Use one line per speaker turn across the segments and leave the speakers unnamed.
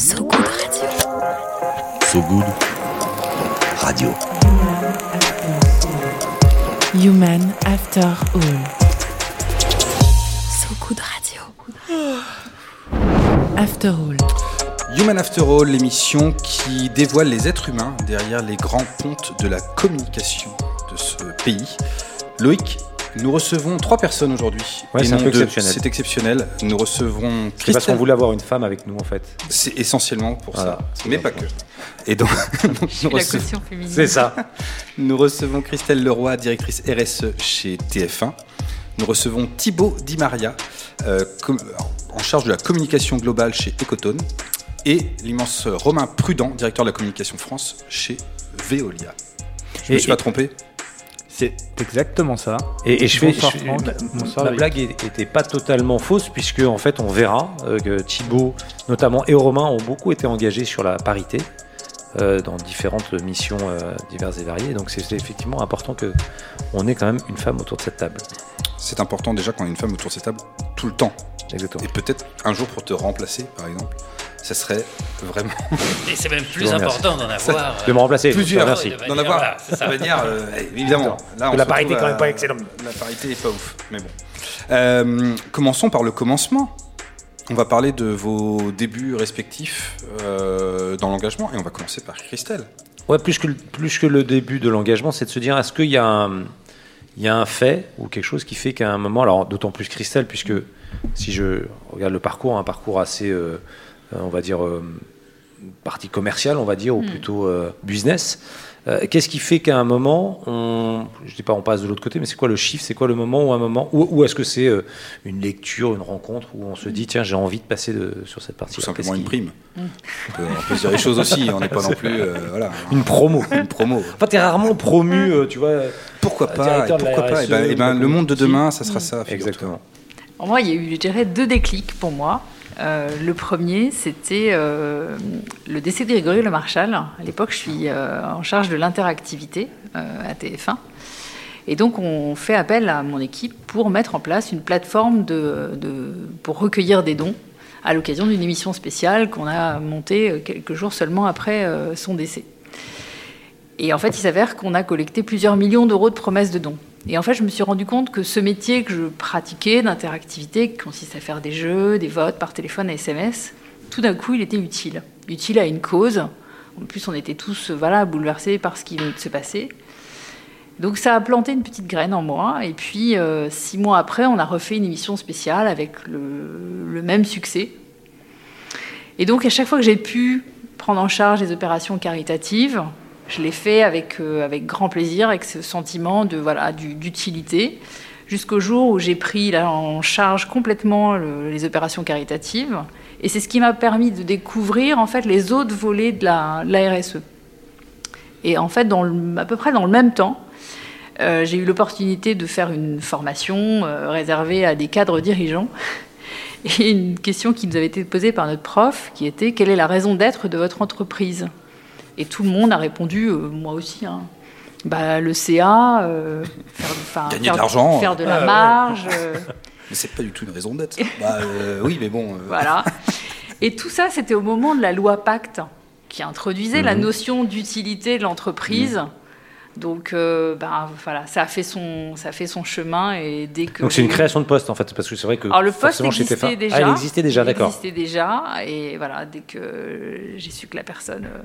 So Good Radio.
So Good Radio.
Human After All. So Good Radio. After All.
Human After All, l'émission qui dévoile les êtres humains derrière les grands pontes de la communication de ce pays. Loïc, nous recevons trois personnes aujourd'hui.
Ouais, c'est un peu exceptionnel.
C'est exceptionnel. Nous recevrons
C'est parce qu'on
Christelle.
voulait avoir une femme avec nous en fait.
C'est essentiellement pour
Voilà,
ça,
c'est
mais pas que. Et donc, nous, recevons.
C'est ça.
nous recevons Christelle Leroy, directrice RSE chez TF1. Nous recevons Thibaut Di Maria, euh, com- en charge de la communication globale chez Ecotone. Et l'immense Romain Prudent, directeur de la communication France chez Veolia. Je me
Et-
suis pas trompé
C'est exactement ça.
Et, et je fais,
Bonsoir,
je fais-
Franck.
ma-
Bonsoir,
ma
Loïc.
blague était pas totalement fausse puisque en fait on verra euh, que Thibaut notamment et Romain ont beaucoup été engagés sur la parité euh, dans différentes missions euh, diverses et variées. Donc c'est c'est effectivement important que on ait quand même une femme autour de cette table.
C'est important déjà qu'on ait une femme autour de cette table tout le temps.
Exactement.
Et peut-être un jour pour te remplacer, par exemple. Ça serait vraiment
Et c'est même plus important d'en avoir.
De me remplacer.
plusieurs.
Merci.
de
D'en avoir.
voilà, ça.
manière, euh, évidemment. Là, on
la parité est quand même pas excellente.
La parité est pas ouf, mais bon. Euh, commençons par le commencement. On va parler de vos débuts respectifs euh, dans l'engagement et on va commencer par Christelle.
Ouais, plus que, le- plus que le début de l'engagement, c'est de se dire est-ce qu'il y, a un- il y a un fait ou quelque chose qui fait qu'à un moment, alors d'autant plus Christelle, puisque si je regarde le parcours, un parcours assez, euh, euh, on va dire, euh, partie commerciale, on va dire, ou plutôt euh, business. euh, Qu'est-ce qui fait qu'à un moment, on, je dis pas on passe de l'autre côté, mais c'est quoi le chiffre C'est quoi le moment où un moment, ou, ou est-ce que c'est euh, une lecture, une rencontre où on se dit tiens j'ai envie de passer de, sur cette partie
Tout simplement une prime. On peut, on peut se dire les choses aussi. On n'est pas non plus. euh, voilà.
Une promo.
Une promo.
Enfin, t'es rarement promu, euh, tu vois.
Pourquoi
Euh,
pas Pourquoi pas
RSE,
Eh ben, eh ben, Le monde de demain, ça sera ça. figure-toi.
Exactement.
Moi, il y a eu, je dirais, deux déclics pour moi. Euh, le premier, c'était euh, le décès de Grégory Le Marchal. À l'époque, je suis euh, en charge de l'interactivité à TF1. Et donc, on fait appel à mon équipe pour mettre en place une plateforme pour recueillir des dons à l'occasion d'une émission spéciale qu'on a montée quelques jours seulement après son décès. Et en fait, il s'avère qu'on a collecté plusieurs millions d'euros de promesses de dons. Et en fait, je me suis rendu compte que ce métier que je pratiquais d'interactivité, qui consiste à faire des jeux, des votes par téléphone et SMS, tout d'un coup, il était utile. Utile à une cause. En plus, on était tous euh, voilà, bouleversés par ce qui venait de se passer. Donc ça a planté une petite graine en moi. Et puis, euh, six mois après, on a refait une émission spéciale avec le, le même succès. Et donc, à chaque fois que j'ai pu prendre en charge des opérations caritatives, je l'ai fait avec, euh, avec grand plaisir, avec ce sentiment d'utilité, jusqu'au jour où j'ai pris en charge complètement le- les opérations caritatives. Et c'est ce qui m'a permis de découvrir en fait les autres volets de la, RSE. Et en fait, à peu près dans le même temps, euh, j'ai eu l'opportunité de faire une formation euh, réservée à des cadres dirigeants. Et une question qui nous avait été posée par notre prof, qui était quelle est la raison d'être de votre entreprise? Et tout le monde a répondu, euh, moi aussi. hein. Bah, le CA, euh, faire,
Gagner
faire-
de l'argent.
faire de la
Ah, ouais.
marge. euh,
Mais c'est pas du tout une raison d'être. Bah, euh, oui, mais bon. euh,
Voilà. Et tout ça, c'était au moment de la loi Pacte, qui introduisait la
Mhm.
notion d'utilité de l'entreprise. Donc, euh, ben, voilà, ça a fait son, ça a fait son chemin et dès que
Donc c'est une création de poste en fait, parce que c'est vrai que
Alors le poste
chez
existait
TF1
déjà.
Ah, il existait déjà,
Il
d'accord.
existait déjà et voilà, dès que j'ai su que la personne euh,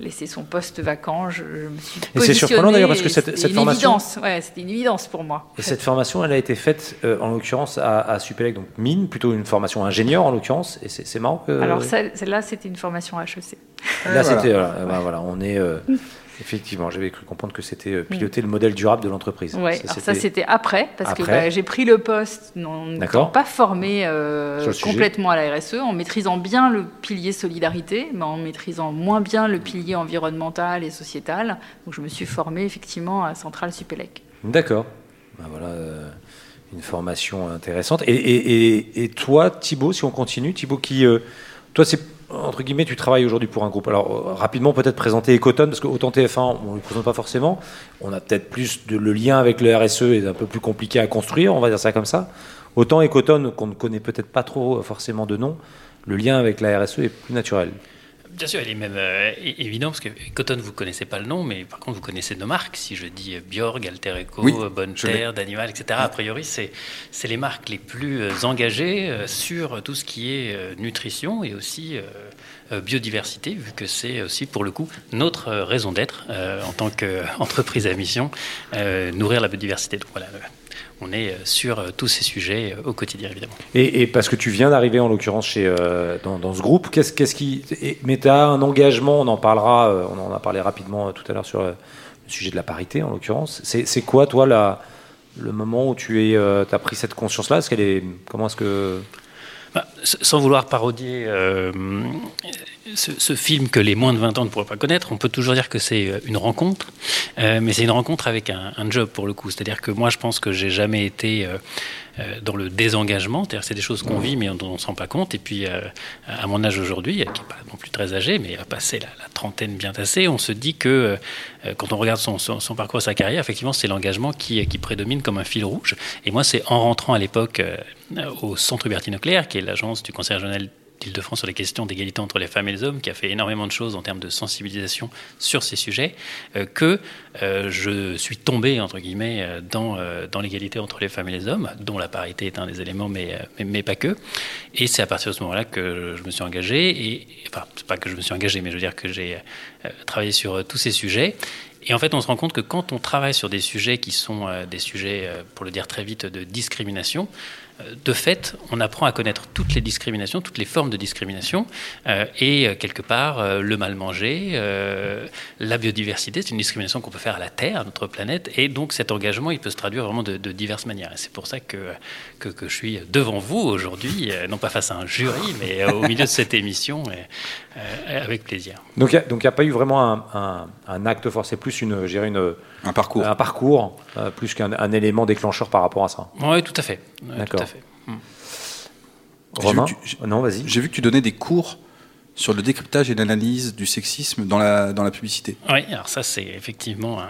laissait son poste vacant, je, je me suis
Et c'est surprenant, d'ailleurs, parce que
et
cette-
c'était
cette
une
formation-
évidence. Ouais, c'était une évidence pour moi.
Et cette formation, elle a été faite euh, en l'occurrence à, à Supélec, donc mine, plutôt une formation ingénieur en l'occurrence. Et c'est marrant que
Alors celle- celle-là, c'était une formation HEC.
là
voilà.
c'était voilà, euh, ben, voilà, on est euh, effectivement, j'avais cru comprendre que c'était euh, piloter le modèle durable de l'entreprise.
Alors ça c'était après, parce que bah, j'ai pris le poste n'étant pas formé euh, complètement à la RSE, en maîtrisant bien le pilier solidarité, mais en maîtrisant moins bien le pilier environnemental et sociétal. Donc je me suis formée effectivement à Centrale Supélec.
D'accord. Ben, voilà. euh, une formation intéressante. Et, et- et- et toi, Thibaut, si on continue, Thibaut, qui, euh, toi, c'est entre guillemets, tu travailles aujourd'hui pour un groupe. Alors euh, rapidement, peut-être présenter Ecotone, parce que autant TF1, on ne le présente pas forcément. On a peut-être plus de le lien avec le RSE est un peu plus compliqué à construire, on va dire ça comme ça. Autant Ecotone, qu'on ne connaît peut-être pas trop euh, forcément de nom. le lien avec la RSE est plus naturel.
Bien sûr, il est même euh, évident parce que Cotton, vous connaissez pas le nom, mais par contre, vous connaissez nos marques. Si je dis euh, Bjorg, Alter Eco,
Oui,
euh, Bonne. Terre, D'Animal, etc., a priori, c'est les marques les plus euh, engagées sur tout ce qui est nutrition et aussi biodiversité, vu que c'est aussi pour le coup notre euh, raison d'être euh, en tant qu'entreprise à mission, euh, nourrir la biodiversité. Donc voilà, euh, on est euh, sur euh, tous ces sujets euh, au quotidien, évidemment.
Et, parce que tu viens d'arriver en l'occurrence chez euh, dans, ce groupe, qu'est-ce qu'est-ce qui mais tu as un engagement, on en parlera, euh, on en a parlé rapidement euh, tout à l'heure sur euh, le sujet de la parité en l'occurrence. C'est quoi toi la, le moment où tu euh, as pris cette conscience là Est-ce qu'elle est comment est-ce que
Bah, sans vouloir parodier euh, ce, film que les moins de 20 ans ne pourraient pas connaître, on peut toujours dire que c'est euh, une rencontre, euh, mais c'est une rencontre avec un, job pour le coup. C'est-à-dire que moi, je pense que j'ai jamais été euh, dans le désengagement, c'est-à-dire que c'est des choses qu'on vit mais dont on ne se rend pas compte. Et puis, à mon âge aujourd'hui, qui n'est pas non plus très âgé, mais à passer la, la trentaine bien tassée, on se dit que quand on regarde son, son- son parcours, sa carrière, effectivement, c'est l'engagement qui, prédomine comme un fil rouge. Et moi, c'est en rentrant à l'époque au Centre Hubertine Auclair, qui est l'agence du Conseil régional d'Île-de-France sur les questions d'égalité entre les femmes et les hommes, qui a fait énormément de choses en termes de sensibilisation sur ces sujets, euh, que euh, je suis tombé, entre guillemets, euh, dans, l'égalité entre les femmes et les hommes, dont la parité est un des éléments, mais, mais, mais pas que. Et c'est à partir de ce moment-là que je me suis engagé, et enfin, c'est pas que je me suis engagé, mais je veux dire que j'ai travaillé sur tous ces sujets. Et en fait, on se rend compte que quand on travaille sur des sujets qui sont des sujets, pour le dire très vite, de discrimination, de fait, on apprend à connaître toutes les discriminations, toutes les formes de discrimination, euh, et euh, quelque part, euh, le mal manger, euh, la biodiversité, c'est une discrimination qu'on peut faire à la Terre, à notre planète, et donc cet engagement, il peut se traduire vraiment de, de diverses manières. Et c'est pour ça que, je suis devant vous aujourd'hui, euh, non pas face à un jury, mais euh, au milieu de cette émission, euh, avec plaisir.
donc il n'y a pas eu vraiment un, acte plus une une
Un parcours.
un parcours euh, plus qu'un un élément déclencheur par rapport à ça.
Oui, tout à fait. Ouais,
D'accord. Romain,
tu-
non vas-y.
J'ai vu que tu donnais des cours sur le décryptage et l'analyse du sexisme dans la, dans la publicité.
Oui, alors ça, c'est effectivement un,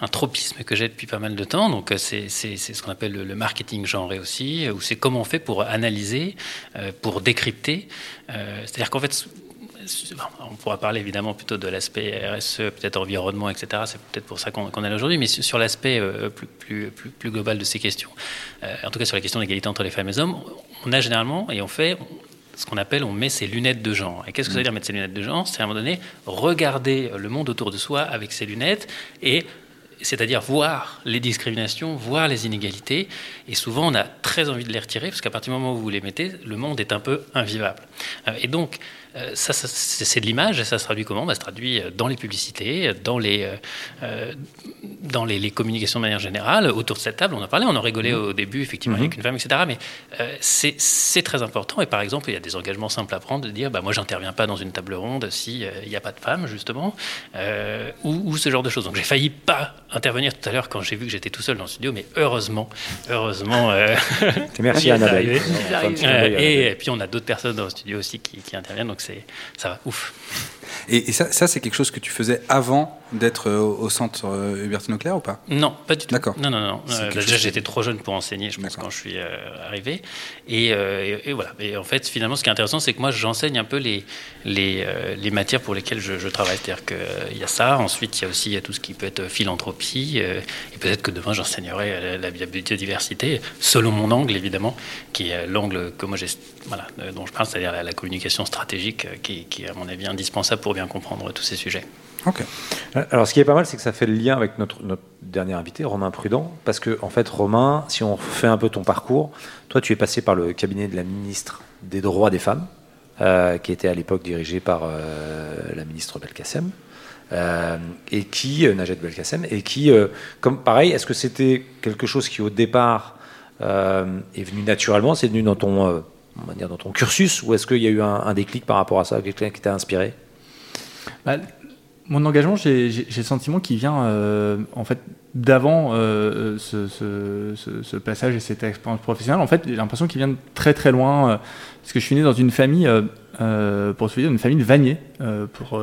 un tropisme que j'ai depuis pas mal de temps. Donc, euh, c'est ce qu'on appelle le, le marketing genré aussi, euh, où c'est comment on fait pour analyser, euh, pour décrypter. Euh, C'est-à-dire qu'en fait, on pourra parler évidemment plutôt de l'aspect RSE, peut-être environnement, etc. C'est peut-être pour ça qu'on est là aujourd'hui, mais sur l'aspect euh, plus, plus, plus, plus global de ces questions, euh, en tout cas sur la question de l'égalité entre les femmes et les hommes, on a généralement, et on fait, ce qu'on appelle, on met ses lunettes de genre. Et qu'est-ce que ça veut dire mettre ses lunettes de genre? C'est à un moment donné regarder le monde autour de soi avec ses lunettes et c'est-à-dire voir les discriminations, voir les inégalités, et souvent on a très envie de les retirer, parce qu'à partir du moment où vous les mettez, le monde est un peu invivable. Euh, Et donc, ça, ça, c'est de l'image, et ça se traduit comment? Bah, Ça se traduit euh, dans les publicités, dans les, euh, euh, dans les, les communications de manière générale. Autour de cette table, on en parlait, on en rigolait au début, effectivement, avec une femme, etc. Mais euh, c'est très important, et par exemple, il y a des engagements simples à prendre, de dire, bah, moi, j'interviens pas dans une table ronde si euh, il n'y a pas de femme, justement, euh, ou, ou ce genre de choses. Donc, j'ai failli pas intervenir tout à l'heure quand j'ai vu que j'étais tout seul dans le studio, mais heureusement, heureusement. euh,
Merci Annabelle.
Euh, et,
Annabelle.
puis on a d'autres personnes dans le studio aussi qui, qui interviennent, donc c'est ça va, ouf.
Et, et ça, ça c'est quelque chose que tu faisais avant d'être euh, au, au centre euh, Hubertine Auclair ou pas?
Non, pas du tout.
D'accord.
Non, non, non. Euh, bah, déjà, j'étais trop jeune pour enseigner, je pense, quand je suis euh, arrivé. Et, euh, et- et voilà. Et en fait, finalement, ce qui est intéressant, c'est que moi, j'enseigne un peu les, les, les matières pour lesquelles je, je travaille. C'est-à-dire qu'il y a ça. Ensuite, il y a aussi tout ce qui peut être philanthropie. et peut-être que demain, j'enseignerai la, la biodiversité, selon mon angle, évidemment, qui est l'angle que moi, j'ai, voilà, dont je parle, c'est-à-dire la, la communication stratégique, euh, qui, est, à mon avis, indispensable pour bien comprendre tous ces sujets.
Ok.
Alors, ce qui est pas mal, c'est que ça fait le lien avec notre, notre dernier invité, Romain Prudent, parce que, en fait, Romain, si on fait un peu ton parcours, toi, tu es passé par le cabinet de la ministre des Droits des Femmes, euh, qui était à l'époque dirigé par euh, la ministre Belkacem, euh, et qui, euh, Najat Belkacem, et qui, euh, comme pareil, est-ce que c'était quelque chose qui, au départ, euh, est venu naturellement, c'est venu dans ton, euh, on va dire, dans ton cursus, ou est-ce qu'il y a eu un, déclic par rapport à ça, quelqu'un qui t'a inspiré?
Bah, mon engagement, j'ai le sentiment qu'il vient euh, en fait d'avant euh, ce, passage et cette expérience professionnelle. En fait, j'ai l'impression qu'il vient de très très loin. euh, parce que je suis né dans une famille pour se dire une famille de Vanier, euh, pour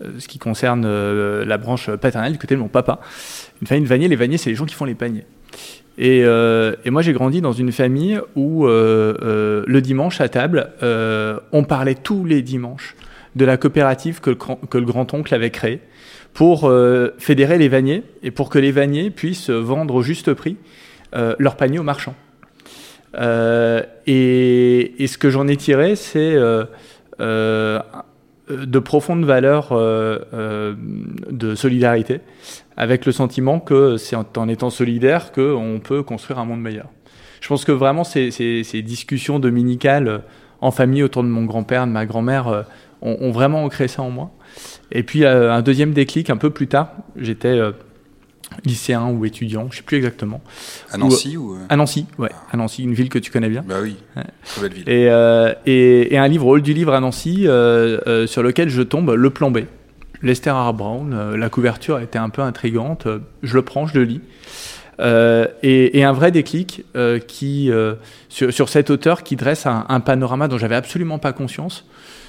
ce qui concerne la branche paternelle du côté de mon papa. Une famille de Vanier, les Vanier, c'est les gens qui font les paniers. Et, euh, et moi, j'ai grandi dans une famille où euh, euh, le dimanche à table, on parlait tous les dimanches de la coopérative que le, grand-oncle avait créée pour fédérer les vanniers et pour que les vanniers puissent vendre au juste prix leurs paniers aux marchands. Et, ce que j'en ai tiré, c'est de profondes valeurs de solidarité, avec le sentiment que c'est en, étant solidaire qu'on peut construire un monde meilleur. Je pense que vraiment ces, ces, ces discussions dominicales euh, en famille autour de mon grand-père, de ma grand-mère, euh, ont, ont vraiment ancré ça en moi. Et puis euh, un deuxième déclic un peu plus tard, j'étais euh, lycéen ou étudiant, je sais plus exactement,
À Nancy ou.
à Nancy, ouais, à Nancy, une ville que tu connais bien.
Bah oui,
Ouais.
très belle ville.
Et, euh, et, et un livre, Hall du livre à Nancy, sur lequel je tombe, Le Plan B. Lester R. Brown, euh, la couverture était un peu intrigante, je le prends, je le lis. Euh, et, un vrai déclic euh, qui, sur, sur cet auteur qui dresse un, panorama dont j'avais absolument pas conscience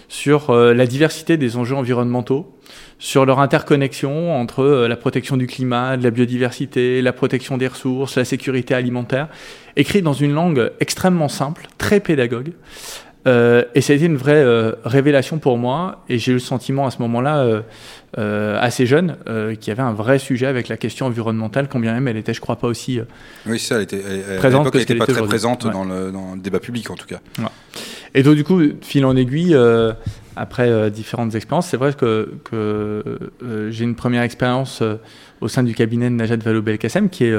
sur la diversité des enjeux environnementaux, sur leur interconnexion entre la protection du climat, de la biodiversité, la protection des ressources, la sécurité alimentaire, écrit dans une langue extrêmement simple, très pédagogue. Euh, et ça a été une vraie euh, révélation pour moi, et j'ai eu le sentiment à ce moment-là, euh, assez jeune, qu'il y avait un vrai sujet avec la question environnementale, combien même elle était, je crois pas aussi.
Oui, ça, elle était, elle- elle- à
Présente
elle n'était pas très présente
Ouais.
dans, le, dans le débat public, en tout cas.
Et donc, du coup, fil en aiguille, après différentes expériences, c'est vrai que, que j'ai une première expérience au sein du cabinet de Najat Vallaud-Belkacem, qui est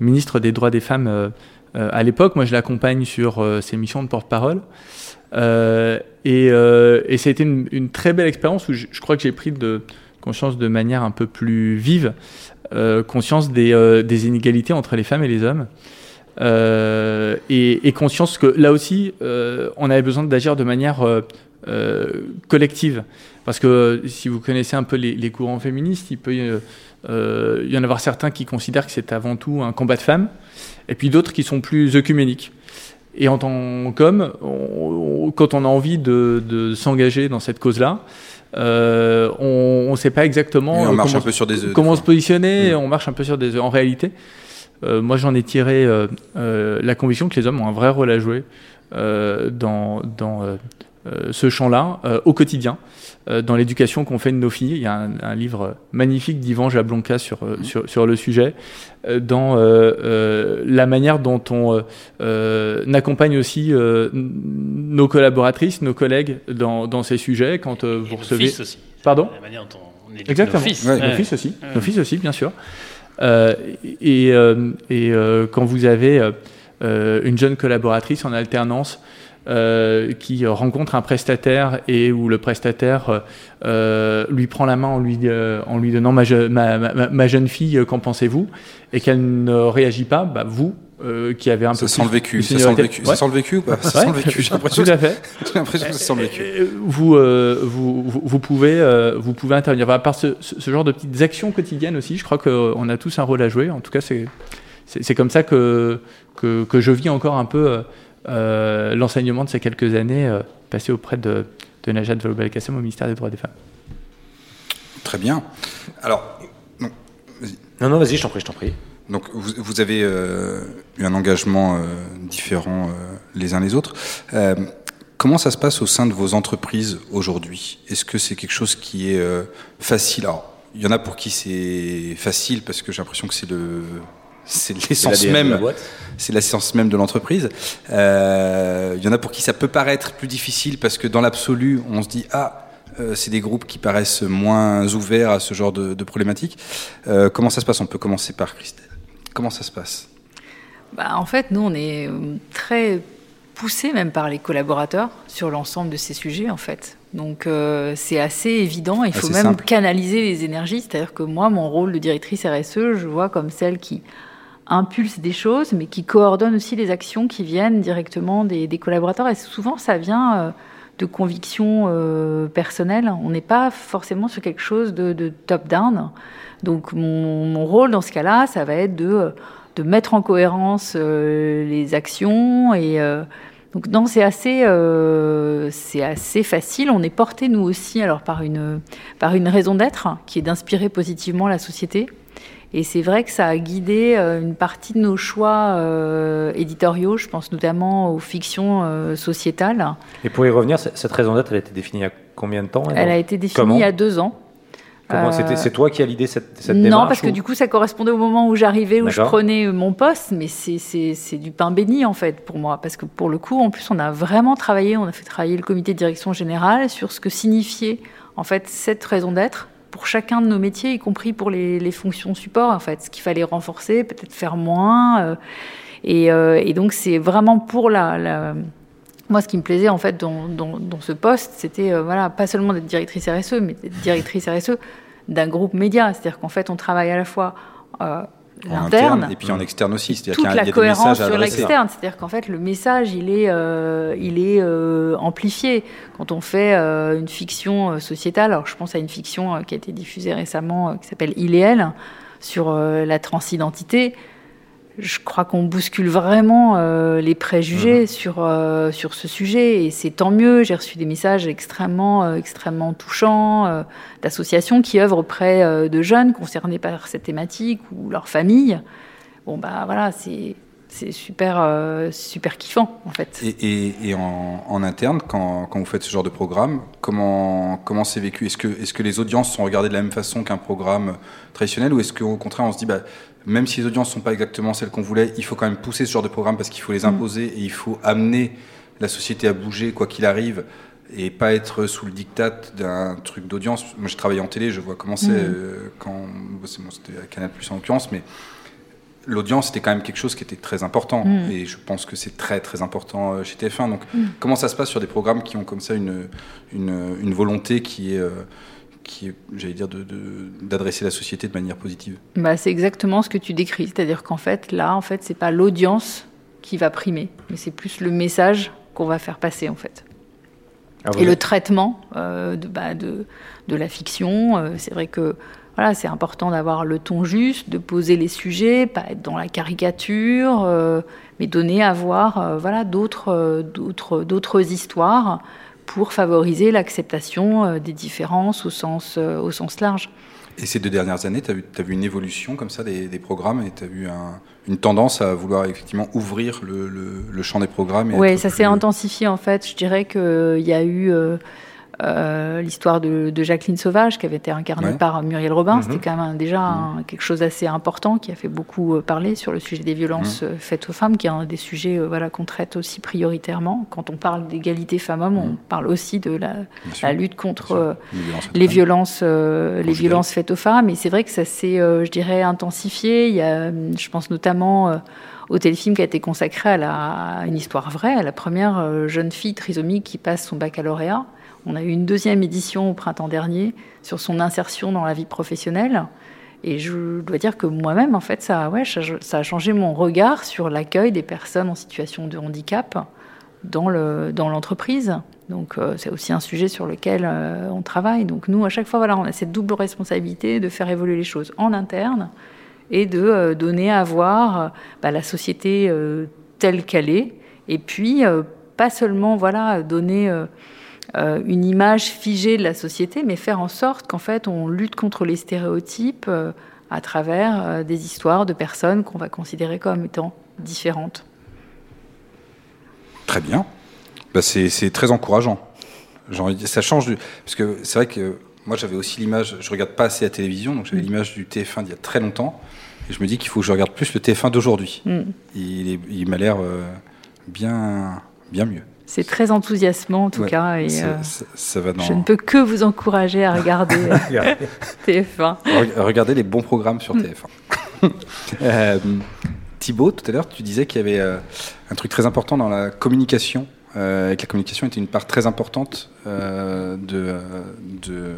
ministre des droits des femmes à l'époque. Moi, je l'accompagne sur ses missions de porte-parole. Euh, et, euh, et ça a été une, une très belle expérience où je, je crois que j'ai pris de conscience de manière un peu plus vive, euh, conscience des, euh, des inégalités entre les femmes et les hommes. Euh, et, et conscience que là aussi, euh, on avait besoin d'agir de manière collective. Parce que si vous connaissez un peu les, les courants féministes, il peut y en avoir certains qui considèrent que c'est avant tout un combat de femmes, et puis d'autres qui sont plus œcuméniques. Et en tant qu'homme, quand on a envie de, de s'engager dans cette cause-là, euh, on ne sait pas exactement
on
euh,
marche
comment,
un peu sur des œufs. des
comment
fois.
se positionner,
Mm.
on marche un peu sur des œufs. En réalité, euh, moi j'en ai tiré euh, la conviction que les hommes ont un vrai rôle à jouer dans, dans ce champ-là, euh, au quotidien, euh, dans l'éducation qu'on fait de nos filles. Il y a un, un livre magnifique d'Yvan Jablonka sur, euh, sur, sur le sujet, euh, dans euh, euh, la manière dont on euh, euh, accompagne aussi euh, nos collaboratrices, nos collègues dans, dans ces sujets. Quand euh, vous
Et nos
recevez.
fils aussi.
Pardon
La manière dont on éduque
Exactement.
nos fils.
Ouais.
Nos fils aussi, nos fils aussi, bien sûr. Euh, et euh, et euh, quand vous avez euh, euh, une jeune collaboratrice en alternance euh, qui rencontre un prestataire et où le prestataire euh, lui prend la main en lui, euh, en lui donnant ma, je- ma, ma- ma jeune fille, euh, qu'en pensez-vous? Et qu'elle ne réagit pas, bah, vous, euh, qui avez un
Ça
peu
sent
plus
le vécu. Ça sent le vécu.
Ouais.
Ça sent le vécu pas? Ça
Ouais.
sent le vécu. J'ai l'impression
Tout
que
à
que ça sent le vécu.
Euh, Vous, euh, vous, vous, vous pouvez, euh, vous pouvez intervenir. Voilà, par ce, ce- ce genre de petites actions quotidiennes aussi, je crois qu'on a tous un rôle à jouer. En tout cas, c'est c'est c'est comme ça que, que, que je vis encore un peu euh, l'enseignement de ces quelques années euh, passées auprès de, de Najat Vallaud-Belkacem au ministère des droits des femmes.
Très bien. Alors,
Non, non, vas-y, je t'en prie, je t'en prie.
donc vous, vous avez euh, eu un engagement euh, différent euh, les uns les autres. Euh, comment ça se passe au sein de vos entreprises aujourd'hui? Est-ce que c'est quelque chose qui est euh, facile? Alors, il y en a pour qui c'est facile parce que j'ai l'impression que c'est le c'est l'essence même c'est l'essence même de l'entreprise. Euh, Il y en a pour qui ça peut paraître plus difficile parce que dans l'absolu, on se dit ah, euh, c'est des groupes qui paraissent moins ouverts à ce genre de, de problématiques. Euh, comment ça se passe? On peut commencer par Christelle. Comment ça se passe?
Bah, en fait, nous, on est très poussé même par les collaborateurs sur l'ensemble de ces sujets, en fait. Donc, euh, c'est assez évident. Il faut
Assez
même
simple.
canaliser les énergies. C'est-à-dire que moi, mon rôle de directrice RSE, je vois comme celle qui impulse des choses, mais qui coordonne aussi les actions qui viennent directement des, collaborateurs. Et souvent, ça vient euh, de convictions euh, personnelles. On n'est pas forcément sur quelque chose de, top-down. Donc, mon, rôle dans ce cas-là, ça va être de, mettre en cohérence euh, les actions et, Donc non, c'est assez, c'est assez facile. On est porté nous aussi alors par une, par une raison d'être qui est d'inspirer positivement la société. Et c'est vrai que ça a guidé euh, une partie de nos choix euh, éditoriaux. Je pense notamment aux fictions euh, sociétales.
Et pour y revenir, cette raison d'être, elle a été définie il y a combien de temps
Elle a été définie
Comment
il y a deux ans.
C'est toi qui as l'idée cette, cette
non,
démarche
parce que
ou-
du coup, ça correspondait au moment où j'arrivais, où je prenais mon poste, mais c'est du pain béni en fait pour moi, parce que pour le coup, en plus, on a vraiment travaillé, on a fait travailler le comité de direction générale sur ce que signifiait en fait cette raison d'être pour chacun de nos métiers, y compris pour les, les fonctions support, en fait, ce qu'il fallait renforcer, peut-être faire moins, euh, et, euh, et donc c'est vraiment pour la, moi, ce qui me plaisait en fait dans, ce poste, c'était euh, voilà, pas seulement d'être directrice RSE, mais d'être directrice RSE d'un groupe média. C'est-à-dire qu'en fait, on travaille à la fois l'interne,
et puis en externe aussi. C'est-à-dire qu'il y a,
la
y a des
cohérence
messages à
sur l'externe. C'est-à-dire qu'en fait, le message, il est, euh, il est euh, amplifié. Quand on fait euh, une fiction euh, sociétale, alors je pense à une fiction euh, qui a été diffusée récemment, qui s'appelle Il et Elle, sur la transidentité, je crois qu'on bouscule vraiment euh, les préjugés sur, euh, sur ce sujet et c'est tant mieux. J'ai reçu des messages extrêmement, euh, extrêmement touchants d'associations qui œuvrent auprès de jeunes concernés par cette thématique ou leur famille. Bon, bah voilà, c'est c'est super, super kiffant en fait.
Et, et- et en, en interne, quand, quand vous faites ce genre de programme, comment comment c'est vécu? Est-ce que, est que les audiences sont regardées de la même façon qu'un programme traditionnel ou est-ce qu'au contraire on se dit, bah, même si les audiences ne sont pas exactement celles qu'on voulait, il faut quand même pousser ce genre de programme parce qu'il faut les
Mm.
imposer et il faut amener la société à bouger quoi qu'il arrive et pas être sous le diktat d'un truc d'audience. Moi, je travaille en télé, je vois comment c'est
Mm.
euh, quand bon, c'était à Canal Plus en l'occurrence, mais l'audience était quand même quelque chose qui était très important
Mm.
et je pense que c'est très très important euh, chez TF1 donc
Mm.
comment ça se passe sur des programmes qui ont comme ça une, une, une volonté qui est, euh, qui est j'allais dire de- de- d'adresser la société de manière positive.
Bah, c'est exactement ce que tu décris, c'est-à-dire qu'en fait, là, en fait, c'est pas l'audience qui va primer, mais c'est plus le message qu'on va faire passer, en fait.
Ah,
Et le traitement euh, de, bah, de, de la fiction, euh, c'est vrai que voilà, c'est important d'avoir le ton juste, de poser les sujets, pas être dans la caricature, euh, mais donner à voir euh, voilà, d'autres, euh, d'autres, d'autres histoires pour favoriser l'acceptation euh, des différences au sens, euh, au sens large.
et ces deux dernières années tu as vu, t'as vu une évolution comme ça des, des programmes et tu as vu un- une tendance à vouloir effectivement ouvrir le, le- le champ des programmes
Oui, ça
plus-
s'est intensifié en fait. Je dirais qu'il y a eu euh, euh, l'histoire de, de Jacqueline Sauvage qui avait été incarnée
Ouais.
par Muriel Robin.
Mhm.
C'était quand même un- déjà un- quelque chose d'assez important qui a fait beaucoup euh, parler sur le sujet des violences
Mhm.
euh, faites aux femmes, qui est un des sujets euh, voilà, qu'on traite aussi prioritairement. Quand on parle d'égalité femmes-hommes, on
Mhm.
parle aussi de la, la lutte contre euh.
Les violences
les violences, faites aux femmes. Et c'est vrai que ça s'est, je dirais, intensifié. Il y a, je pense notamment au téléfilm qui a été consacré à, la, à une histoire vraie, à la première jeune fille trisomique qui passe son baccalauréat. On a eu une deuxième édition au printemps dernier sur son insertion dans la vie professionnelle. Et je dois dire que moi-même, en fait, ça, ouais, ça, a changé mon regard sur l'accueil des personnes en situation de handicap dans le dans l'entreprise. Donc euh, c'est aussi un sujet sur lequel euh, on travaille. Donc nous, à chaque fois, voilà, on a cette double responsabilité de faire évoluer les choses en interne et de euh, donner à voir bah, la société telle qu'elle est. Et puis pas seulement voilà donner une image figée de la société, mais faire en sorte qu'en fait on lutte contre les stéréotypes euh, à travers euh, des histoires de personnes qu'on va considérer comme étant différentes.
Très bien. Bah, c'est très encourageant. Ça change du... Parce que c'est vrai que moi j'avais aussi l'image, je regarde pas assez la télévision, donc j'avais l'image du TF1 d'il y a très longtemps. Et je me dis qu'il faut que je regarde plus le TF1 d'aujourd'hui.
Mm.
Il, m'a l'air euh, bien, bien mieux.
C'est très enthousiasmant en tout
Ouais,
cas. Et, euh,
ça- ça va dans...
Je ne peux que vous encourager à regarder euh, TF1.
Re- Regardez les bons programmes sur TF1. Euh, Thibaut, tout à l'heure, tu disais qu'il y avait euh, un truc très important dans la communication, euh, et que la communication était une part très importante euh, de, de,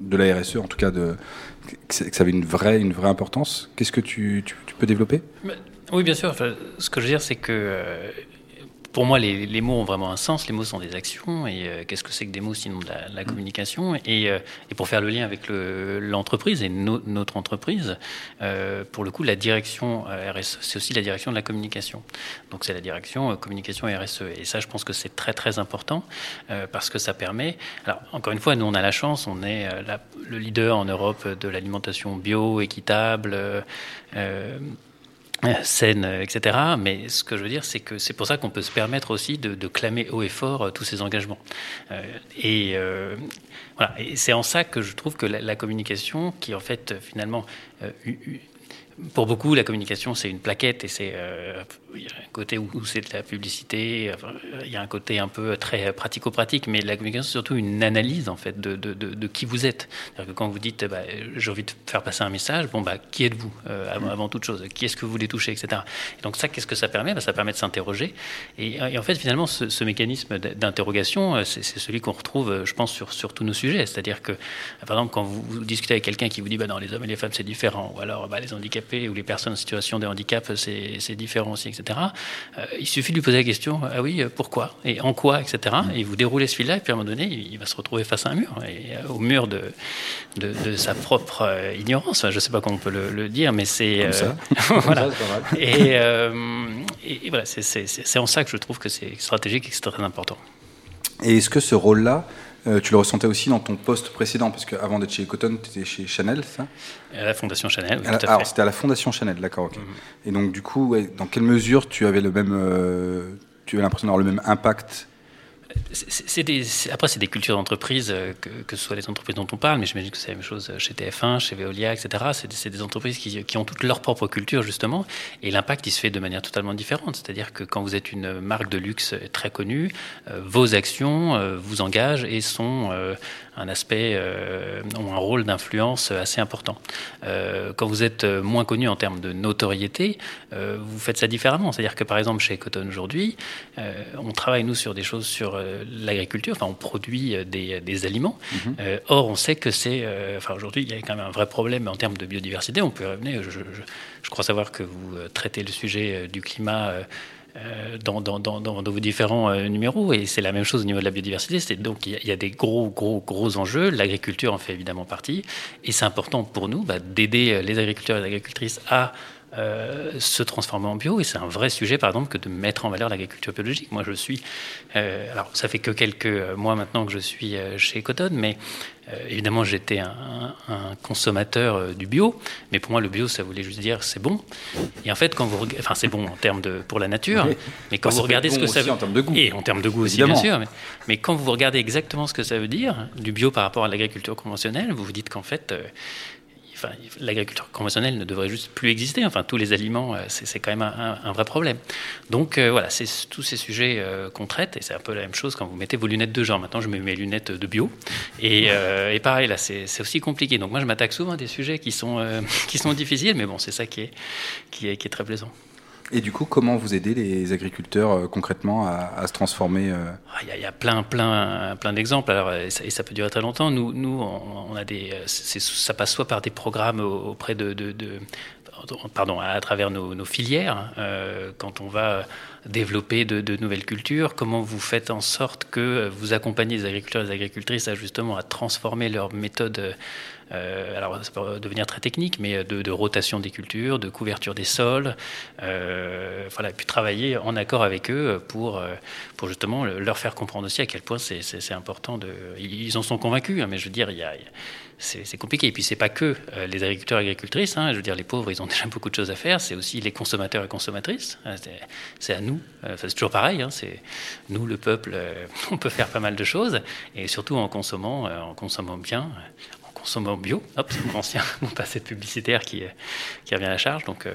de la RSE, en tout cas de, que ça avait une vraie, une vraie importance. Qu'est-ce que tu, tu, tu peux développer?
Oui, bien sûr. Enfin, ce que je veux dire, c'est que euh, pour moi, les, les, mots ont vraiment un sens. Les mots sont des actions. Et euh, qu'est-ce que c'est que des mots sinon de la, la mm. communication? Et, euh, et, pour faire le lien avec l'entreprise et no, notre entreprise, euh, pour le coup, la direction RSE, c'est aussi la direction de la communication. Donc c'est la direction communication RSE. Et ça, je pense que c'est très très important parce que ça permet. Alors encore une fois, nous on a la chance, on est la, le leader en Europe de l'alimentation bio, équitable. Euh, saine, etc. Mais ce que je veux dire, c'est que c'est pour ça qu'on peut se permettre aussi de, clamer haut et fort euh, tous ces engagements. Euh, et euh, voilà, et c'est en ça que je trouve que la, communication, qui en fait finalement euh, pour beaucoup, la communication, c'est une plaquette et c'est euh, il y a un côté où, c'est de la publicité. Enfin, il y a un côté un peu très pratico-pratique, mais la communication, c'est surtout une analyse en fait de, de, de, de qui vous êtes. Que quand vous dites, bah, j'ai envie de faire passer un message, bon bah, qui êtes-vous euh, avant, avant, toute chose? Qui est-ce que vous voulez toucher, etc. Et donc ça, qu'est-ce que ça permet? Bah, Ça permet de s'interroger. Et, et, en fait, finalement, ce, ce mécanisme d'interrogation, euh, c'est celui qu'on retrouve, je pense, sur, sur tous nos sujets. C'est-à-dire que, par exemple, quand vous, vous discutez avec quelqu'un qui vous dit, bah, non, les hommes et les femmes, c'est différent, ou alors bah, les handicapés ou les personnes en situation de handicap, c'est différent aussi, etc. Euh, il suffit de lui poser la question, ah oui, euh, pourquoi Et en quoi, etc. Et vous déroulez ce fil-là, et puis à un moment donné, il va se retrouver face à un mur, et, euh, au mur de, de, de, sa propre euh, ignorance. Enfin, je ne sais pas comment on peut le, le dire, mais c'est...
Euh,
voilà. ça, et, et, voilà, c'est en ça que je trouve que c'est stratégique et que c'est très important.
Et est-ce que ce rôle-là, euh, tu le ressentais aussi dans ton poste précédent, parce qu'avant d'être chez Cotton, tu étais chez Chanel, ça?
À la Fondation Chanel, oui,
à, Alors, c'était à la Fondation Chanel, d'accord, ok. -hmm. Et donc, du coup, ouais, dans quelle mesure tu avais le même. Euh, tu avais l'impression d'avoir le même impact
après, c'est des cultures d'entreprise, que, que, ce soit les entreprises dont on parle, mais j'imagine que c'est la même chose chez TF1, chez Veolia, etc. C'est des entreprises qui, qui, ont toutes leur propre culture, justement, et l'impact, il se fait de manière totalement différente. C'est-à-dire que quand vous êtes une marque de luxe très connue, euh, vos actions euh, vous engagent et sont euh, un aspect, euh, ont un rôle d'influence assez important. Euh, quand vous êtes moins connu en termes de notoriété, euh, vous faites ça différemment. C'est-à-dire que par exemple chez Cotton aujourd'hui, on travaille nous sur des choses sur l'agriculture, enfin on produit des, des aliments. Mm -hmm. or on sait que c'est, enfin aujourd'hui il y a quand même un vrai problème en termes de biodiversité. On peut revenir. Je, je, je crois savoir que vous traitez le sujet du climat dans, dans, vos différents euh, numéros. Et c'est la même chose au niveau de la biodiversité. C'est donc il y, a, des gros, gros, gros enjeux. L'agriculture en fait évidemment partie. Et c'est important pour nous bah, d'aider les agriculteurs et les agricultrices à euh, se transformer en bio. Et c'est un vrai sujet, par exemple, que de mettre en valeur l'agriculture biologique. Moi, je suis. Euh, alors, ça fait que quelques mois maintenant que je suis chez Cotton, mais euh, évidemment, j'étais un, un, consommateur euh, du bio, mais pour moi, le bio, ça voulait juste dire c'est bon. Et en fait, quand vous, enfin, c'est bon en termes de pour la nature, oui. mais quand
bah,
vous regardez
bon
ce que ça veut
en termes de goût,
et en termes de goût aussi, bien sûr, mais, mais, quand vous regardez exactement ce que ça veut dire du bio par rapport à l'agriculture conventionnelle, vous vous dites qu'en fait, euh, l'agriculture conventionnelle ne devrait juste plus exister. Enfin, tous les aliments, c'est quand même un, vrai problème. Donc euh, voilà, c'est tous ces sujets euh, qu'on traite, et c'est un peu la même chose quand vous mettez vos lunettes de genre. Maintenant, je mets mes lunettes de bio, et, euh, pareil, là, c'est aussi compliqué. Donc moi, je m'attaque souvent à des sujets qui sont, euh, difficiles, mais bon, c'est ça qui est très plaisant.
Et du coup, comment vous aidez les agriculteurs euh, concrètement à, se transformer euh...
il, y a, il, y a, plein, plein, plein d'exemples. Alors, et ça, et ça, peut durer très longtemps. Nous, nous on, a des, ça passe soit par des programmes auprès de, pardon, à travers nos, filières, euh, quand on va développer de, nouvelles cultures, comment vous faites en sorte que vous accompagnez les agriculteurs et les agricultrices à justement à transformer leurs méthodes euh, alors ça peut devenir très technique, mais de, de, rotation des cultures, de couverture des sols, euh, voilà, puis travailler en accord avec eux pour, pour justement leur faire comprendre aussi à quel point c'est important. Ils en sont convaincus, hein, mais je veux dire, il y a, c'est compliqué. Et puis c'est pas que euh, les agriculteurs et agricultrices. Hein, je veux dire, les pauvres, ils ont déjà beaucoup de choses à faire. C'est aussi les consommateurs et consommatrices. C'est à nous. Euh, c'est toujours pareil. Hein, c'est nous, le peuple. Euh, on peut faire pas mal de choses, et surtout en consommant, en consommant bien, en consommant bio. Hop, c'est mon ancien, mon passé publicitaire qui qui revient à la charge. Donc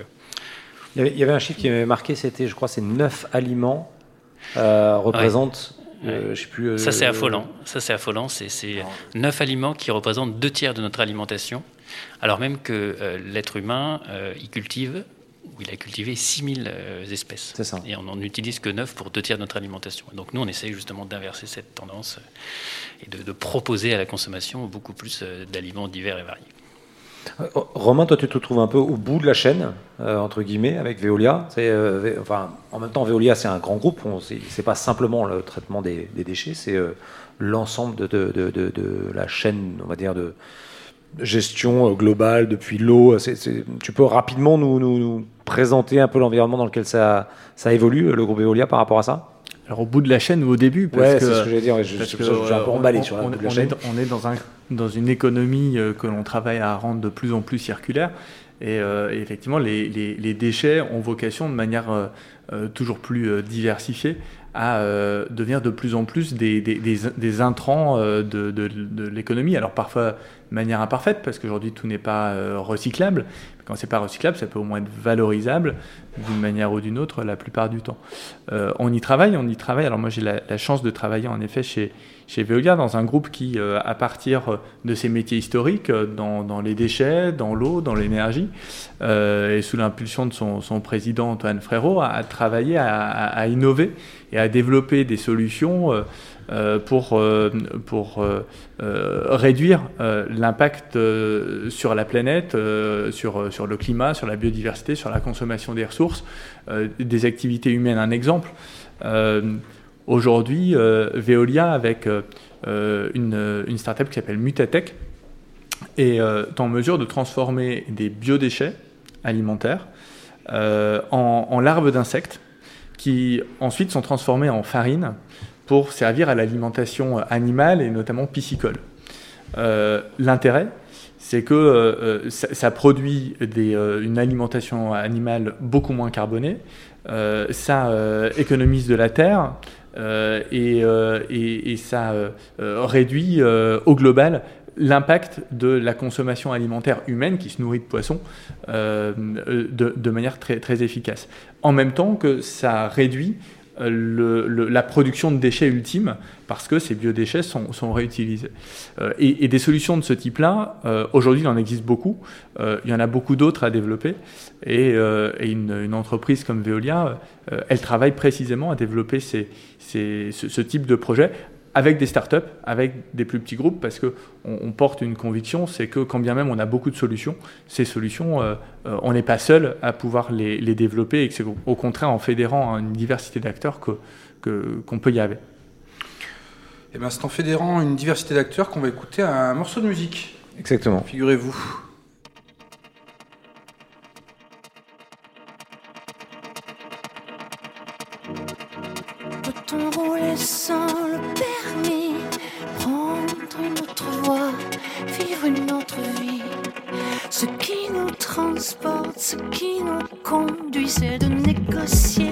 il y, avait, un chiffre qui m'avait marqué. C'était, je crois, c'est 9 aliments représentent.
Euh, je sais plus, euh, ça c'est affolant. Ça c'est affolant. C'est neuf aliments qui représentent deux tiers de notre alimentation, alors même que euh, l'être humain y cultive il a cultivé 6000 euh, espèces.
Ça.
Et on n'en utilise que 9 pour deux tiers de notre alimentation. Donc nous, on essaye justement d'inverser cette tendance et de, de, proposer à la consommation beaucoup plus d'aliments divers et variés.
Euh, Romain, toi, tu te trouves un peu au bout de la chaîne, euh, entre guillemets, avec Veolia. Euh, enfin, en même temps, Veolia, c'est un grand groupe. On- C'est pas simplement le traitement des, des déchets, c'est euh, l'ensemble de, de- de- de- de la chaîne, on va dire, de gestion globale depuis l'eau. Tu peux rapidement nous, nous- nous présenter un peu l'environnement dans lequel ça, ça évolue, le groupe Veolia, par rapport à ça?
Alors au bout de la chaîne ou au début parce
Ouais,
que,
c'est ce que j'allais dire. ouais, je-
parce que,
je- J'ai un peu emballé
on-
sur la
on,
bout de la
on
chaîne.
est, on est dans, un, dans une économie euh, que l'on travaille à rendre de plus en plus circulaire. Et, euh, effectivement, les, déchets ont vocation de manière euh, toujours plus diversifiée à devenir de plus en plus des, intrants de, l'économie. Alors parfois de manière imparfaite, parce qu'aujourd'hui tout n'est pas recyclable. Quand c'est pas recyclable, ça peut au moins être valorisable d'une manière ou d'une autre la plupart du temps. On y travaille, on y travaille. Alors moi j'ai la chance de travailler en effet chez, chez Veolia dans un groupe qui, euh, à partir de ses métiers historiques, euh, dans, les déchets, dans l'eau, dans l'énergie, euh, et sous l'impulsion de son, président Antoine Frérot, a, travaillé à, innover et à développer des solutions euh, euh, pour, euh, euh, euh, réduire euh, l'impact euh, sur la planète, euh, sur, le climat, sur la biodiversité, sur la consommation des ressources, euh, des activités humaines. Un exemple, euh, aujourd'hui, euh, Veolia, avec euh, euh, une, une startup qui s'appelle Mutatech, est en mesure de transformer des biodéchets alimentaires en, larves d'insectes qui ensuite sont transformées en farine pour servir à l'alimentation animale et notamment piscicole. L'intérêt, c'est que ça, produit une alimentation animale beaucoup moins carbonée, ça économise de la terre euh, et, euh, et- ça euh, réduit au global l'impact de la consommation alimentaire humaine qui se nourrit de poissons de, manière très, efficace. En même temps que ça réduit le- la production de déchets ultimes parce que ces biodéchets sont, sont réutilisés. Euh, et, des solutions de ce type-là, euh, aujourd'hui, il en existe beaucoup. Euh, il y en a beaucoup d'autres à développer. Et, euh, une, entreprise comme Veolia, euh, elle travaille précisément à développer ces- ce, ce type de projet avec des startups, avec des plus petits groupes, parce que on, porte une conviction, c'est que quand bien même on a beaucoup de solutions, ces solutions, euh, euh, on n'est pas seul à pouvoir les, les développer, et que c'est au, contraire en fédérant une diversité d'acteurs que- que- qu'on peut y arriver.
Et ben, c'est en fédérant une diversité d'acteurs qu'on va écouter un morceau de musique.
Exactement.
Figurez-vous.
Peut-on rouler sans le vivre une autre vie. Ce qui nous transporte, ce qui nous conduit, c'est de négocier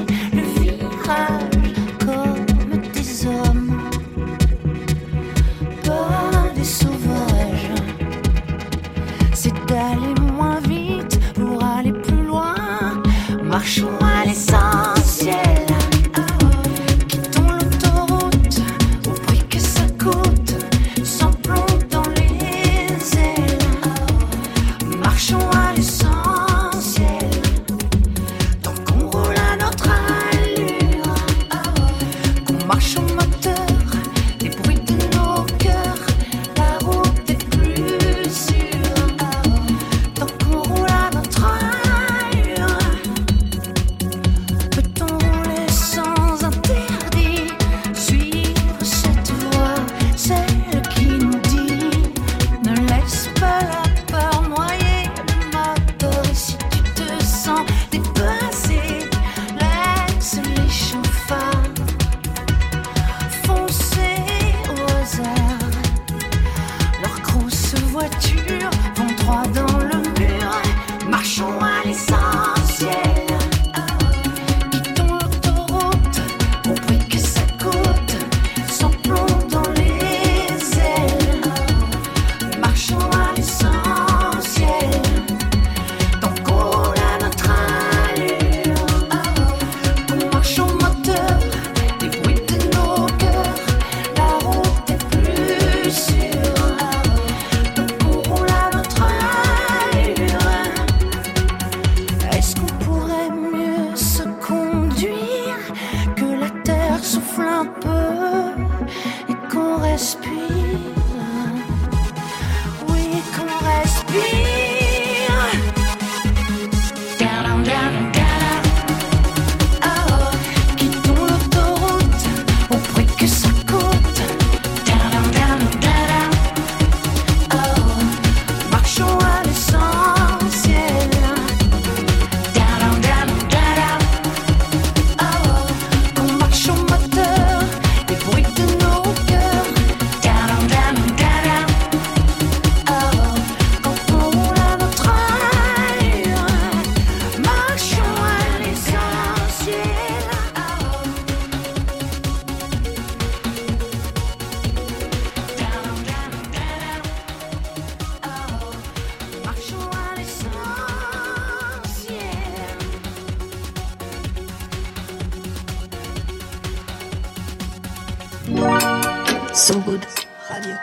So Good Radio.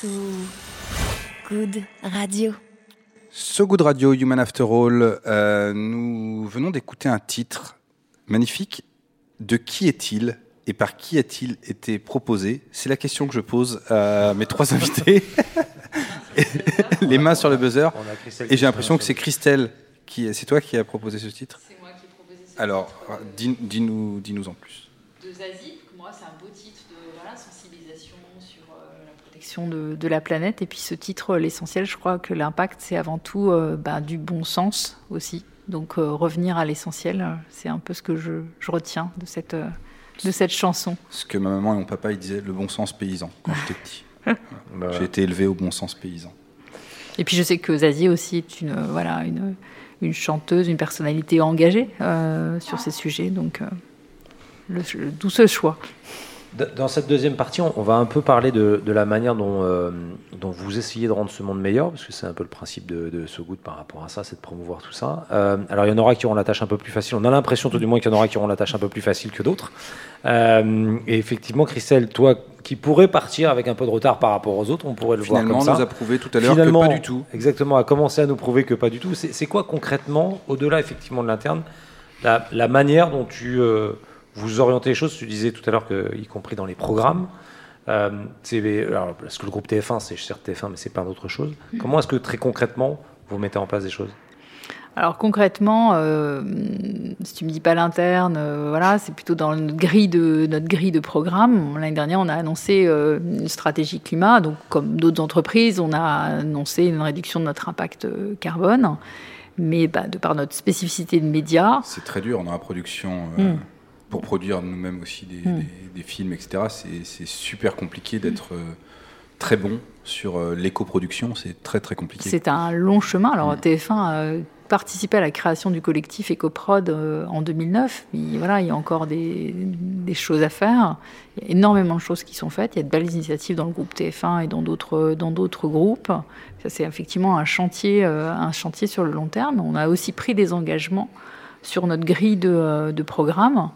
So Good Radio.
So Good Radio, Human After All. Euh, nous venons d'écouter un titre magnifique. De qui est-il et par qui a-t-il été proposé? C'est la question que je pose à mes trois invités. Les mains sur le buzzer. Et j'ai l'impression que c'est Christelle qui, c'est toi qui a proposé ce titre?
C'est moi qui ai proposé
Alors, dis- dis-nous, dis-nous en plus.
de Zazie. Moi, c'est un beau titre de voilà, sensibilisation sur de, de la planète. Et puis ce titre, l'essentiel, je crois que l'impact, c'est avant tout euh, bah, du bon sens aussi. Donc euh, revenir à l'essentiel, c'est un peu ce que je, je retiens de cette, euh, de cette chanson.
Ce que ma maman et mon papa ils disaient, le bon sens paysan quand j'étais petit.
Bah,
J'ai été élevé au bon sens paysan.
Et puis je sais que Zazie aussi est une, euh, voilà, une, une chanteuse, une personnalité engagée euh, sur ces sujets. Donc euh, le- d'où ce choix.
Dans cette deuxième partie, on va un peu parler de, de la manière dont, euh, dont vous essayez de rendre ce monde meilleur, parce que c'est un peu le principe de, de So Good par rapport à ça, c'est de promouvoir tout ça. Euh, alors il y en aura qui auront la tâche un peu plus facile. On a l'impression tout du moins qu'il y en aura qui auront la tâche un peu plus facile que d'autres. Euh, et effectivement, Christelle, toi qui pourrais partir avec un peu de retard par rapport aux autres, on pourrait le
Finalement,
voir comme ça.
nous a prouvé tout à l'heure que
Finalement,
pas du tout.
Exactement, a commencé à nous prouver que pas du tout. C'est quoi concrètement, au-delà effectivement de l'interne, la, la manière dont tu vous orientez les choses Tu disais tout à l'heure que, y compris dans les programmes, euh, alors, parce que le groupe TF1, c'est certes TF1, mais c'est plein d'autres choses. Comment est-ce que très concrètement vous mettez en place des choses?
Alors concrètement, euh, si tu me dis pas l'interne, euh, voilà, c'est plutôt dans notre grille de notre grille de programme. L'année dernière, on a annoncé euh, une stratégie climat. Donc, comme d'autres entreprises, on a annoncé une réduction de notre impact carbone. Mais bah, de par notre spécificité de médias,
C'est très dur dans la production. euh,
Mm.
Pour produire nous-mêmes aussi des,
Mm.
des- des films, etc., c'est- super compliqué d'être euh, très bon sur euh, l'éco-production. C'est très très compliqué.
c'est un long chemin. Alors
Mm.
TF1 a participé à la création du collectif EcoProd euh, en 2009. Mais voilà, il y a encore des, des choses à faire. Il y a énormément de choses qui sont faites. Il y a de belles initiatives dans le groupe TF1 et dans d'autres dans d'autres groupes. Ça c'est effectivement un chantier euh, un chantier sur le long terme. On a aussi pris des engagements sur notre grille de, euh, programmes.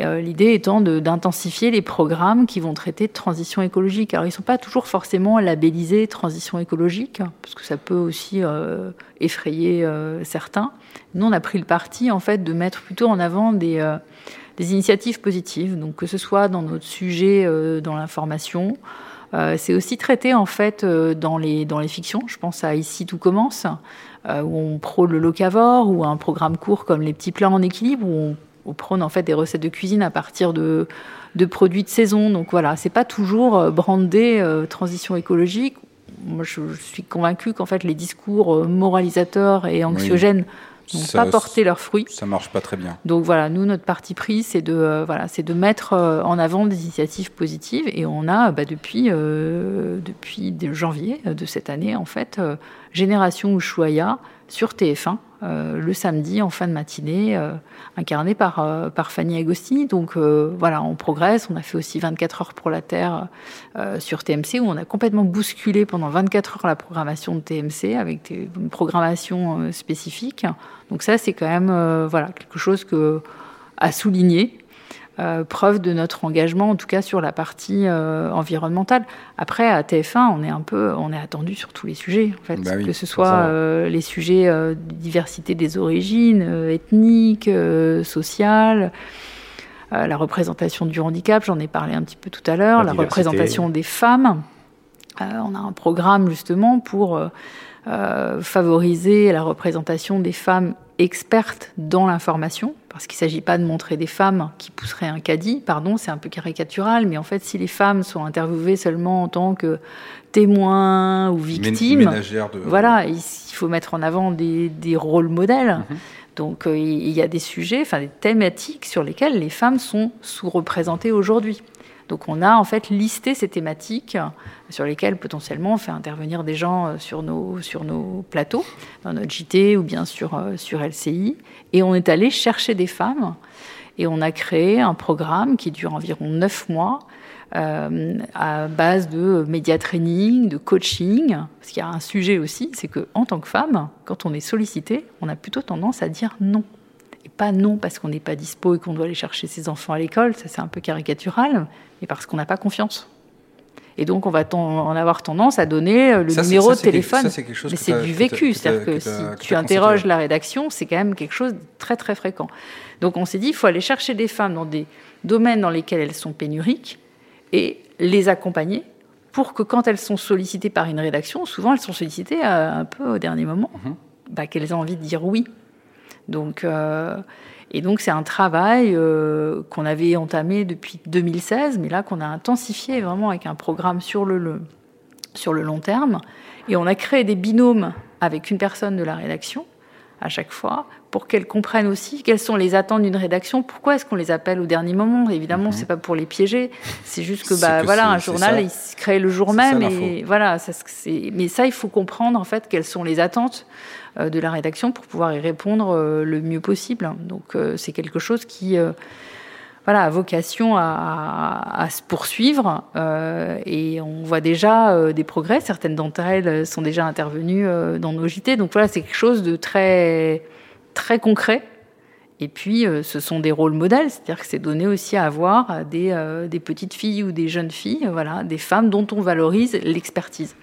Euh, L'idée étant d'intensifier les programmes qui vont traiter de transition écologique. Alors, ils ne sont pas toujours forcément labellisés transition écologique, parce que ça peut aussi euh, effrayer certains. Nous, on a pris le parti, en fait, de mettre plutôt en avant des, des initiatives positives, donc que ce soit dans notre sujet, dans l'information. Euh, c'est aussi traité, en fait, euh, dans, les, dans les fictions. Je pense à Ici, tout commence, euh, où on prône le locavore, ou un programme court comme Les petits plats en équilibre, où on on prône en fait des recettes de cuisine à partir de, de produits de saison. Donc voilà, c'est pas toujours brandé euh, transition écologique. Moi, je, je suis convaincue qu'en fait, les discours moralisateurs et anxiogènes n'ont pas porté leurs fruits.
Ça marche pas très bien.
Donc voilà, nous, notre parti pris, c'est de, euh, voilà, c'est de mettre euh, en avant des initiatives positives. Et on a, bah, depuis, euh, depuis de janvier de cette année, en fait, euh, Génération Ushuaïa sur TF1, euh, le samedi en fin de matinée, euh, incarné par, euh, par Fanny Agostini. Donc voilà, on progresse. On a fait aussi 24 heures pour la Terre sur TMC, où on a complètement bousculé pendant 24 heures la programmation de TMC avec une programmation spécifique. Donc ça, c'est quand même voilà, quelque chose que, à souligner. Euh, preuve de notre engagement, en tout cas sur la partie euh, environnementale. Après, à TF1, on est un peu, on est attendu sur tous les sujets, en fait,
Bah oui,
que ce soit euh, les sujets de diversité des origines, ethniques, sociales, la représentation du handicap, j'en ai parlé un petit peu tout à l'heure,
La
la, représentation des femmes. On a un programme justement pour favoriser la représentation des femmes expertes dans l'information, parce qu'il ne s'agit pas de montrer des femmes qui pousseraient un caddie, pardon, c'est un peu caricatural, mais en fait, si les femmes sont interviewées seulement en tant que témoins ou victimes,
de.
voilà, il il faut mettre en avant des, des rôles modèles.
Mhm.
Donc euh, il y a des sujets, enfin des thématiques sur lesquelles les femmes sont sous-représentées aujourd'hui. Donc on a en fait listé ces thématiques sur lesquelles potentiellement on fait intervenir des gens euh, sur nos, sur plateaux, dans notre JT ou bien sur, euh, LCI. Et on est allé chercher des femmes et on a créé un programme qui dure environ neuf mois euh, à base de média training, de coaching. Parce qu'il y a un sujet aussi, c'est que en tant que femme, quand on est sollicité, on a plutôt tendance à dire non. Et pas non parce qu'on n'est pas dispo et qu'on doit aller chercher ses enfants à l'école, ça c'est un peu caricatural, mais parce qu'on n'a pas confiance. Et donc, on va en avoir tendance à donner euh, le
Ça,
numéro
ça,
de
c'est quelque-
téléphone.
ça, quelque chose
Mais c'est du vécu. C'est-à-dire
que
si
que
tu interroges la rédaction, c'est quand même quelque chose de très, très, très fréquent. Donc, on s'est dit, il faut aller chercher des femmes dans des domaines dans lesquels elles sont pénuriques et les accompagner pour que quand elles sont sollicitées par une rédaction, souvent elles sont sollicitées euh, un peu au dernier moment,
Mhm.
bah, qu'elles aient envie de dire oui. Donc, euh, et donc c'est un travail euh, qu'on avait entamé depuis 2016, mais là qu'on a intensifié vraiment avec un programme sur le, le- sur le long terme. Et on a créé des binômes avec une personne de la rédaction à chaque fois pour qu'elles comprennent aussi quelles sont les attentes d'une rédaction. Pourquoi est-ce qu'on les appelle au dernier moment Évidemment, c'est pas pour les piéger. C'est juste que bah
que
voilà, un journal il se crée le jour
ça,
même et voilà. Ça, c'est- mais ça, il faut comprendre en fait quelles sont les attentes de la rédaction pour pouvoir y répondre euh, le mieux possible. Donc euh, c'est quelque chose qui euh, voilà, a vocation à, à- se poursuivre euh, et on voit déjà euh, des progrès. Certaines d'entre elles sont déjà intervenues euh, dans nos JT. Donc voilà, c'est quelque chose de très, très concret. Et puis, euh, ce sont des rôles modèles, c'est-à-dire que c'est donné aussi à voir à des, euh, des petites filles ou des jeunes filles, euh, voilà, des femmes dont on valorise l'expertise.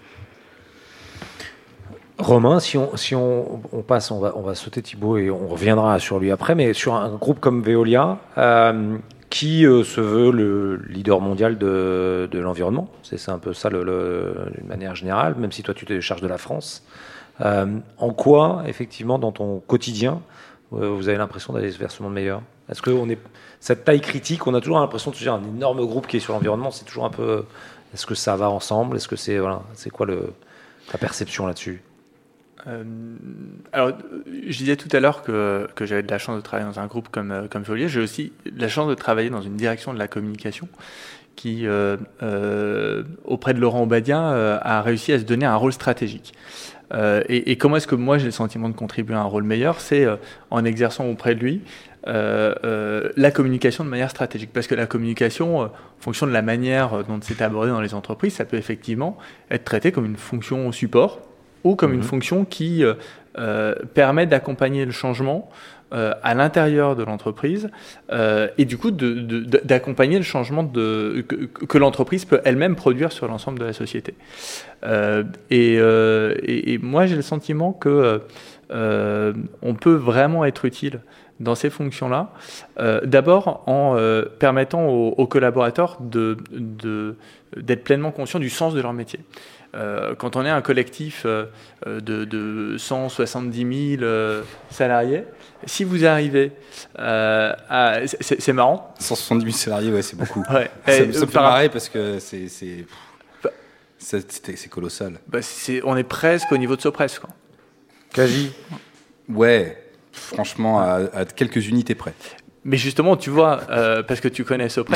Romain, si on, si on, passe, on va, on va sauter Thibaut et on reviendra sur lui après, mais sur un groupe comme Veolia, euh, qui euh, se veut le leader mondial de, de l'environnement, c'est un peu ça d'une manière générale, même si toi tu te charges de la France. Euh, en quoi, effectivement, dans ton quotidien, vous avez l'impression d'aller vers ce monde meilleur? Est-ce que on est, cette taille critique, on a toujours l'impression de se dire un énorme groupe qui est sur l'environnement, c'est toujours un peu. Est-ce que ça va ensemble? Est-ce que c'est voilà, c'est quoi le, ta perception là-dessus?
Euh, alors, je disais tout à l'heure que, j'avais de la chance de travailler dans un groupe comme, euh, comme. J'ai aussi de la chance de travailler dans une direction de la communication qui, euh, auprès de Laurent Obadia, euh, a réussi à se donner un rôle stratégique. Et, comment est-ce que moi j'ai le sentiment de contribuer à un rôle meilleur? C'est en exerçant auprès de lui la communication de manière stratégique. Parce que la communication, en fonction de la manière dont c'est abordé dans les entreprises, ça peut effectivement être traité comme une fonction support ou comme une
Mhm.
fonction qui euh, euh, permet d'accompagner le changement euh, à l'intérieur de l'entreprise euh, et du coup d'accompagner le changement de, que, que l'entreprise peut elle-même produire sur l'ensemble de la société. Et, et- et moi j'ai le sentiment que on peut vraiment être utile dans ces fonctions-là. Euh, D'abord en euh, permettant aux, aux collaborateurs de- de- d'être pleinement conscients du sens de leur métier. Euh, quand on est un collectif euh, euh, de, de 170 000 euh, salariés, si vous arrivez à... à- c'est c'est marrant.
170 000 salariés, ouais, c'est beaucoup.
Ouais.
ça,
Et,
me- ça me fait
par-
marrer parce que c'est c'est
Bah-
c'est c'est- c'est colossal.
bah, c'est- on est presque au niveau de Sopres. Quoi.
Kaji
Ouais, franchement, à, à quelques unités près.
Mais justement, tu vois, euh, parce que tu connais Sopres,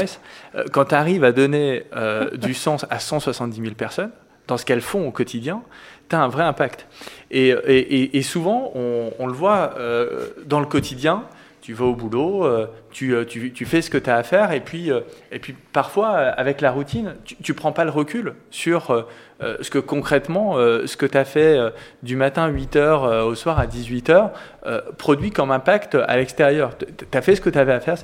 euh, quand tu arrives à donner euh, du sens à 170 000 personnes, dans ce qu'elles font au quotidien, tu as un vrai impact. Et, souvent, on, le voit euh, dans le quotidien, tu vas au boulot, euh, tu, euh, tu- fais ce que tu as à faire, et puis, et puis parfois, avec la routine, tu ne prends pas le recul sur ce que concrètement, ce que tu as fait du matin 8h au soir à 18h, euh, produit comme impact à l'extérieur. Tu as fait ce que tu avais à faire.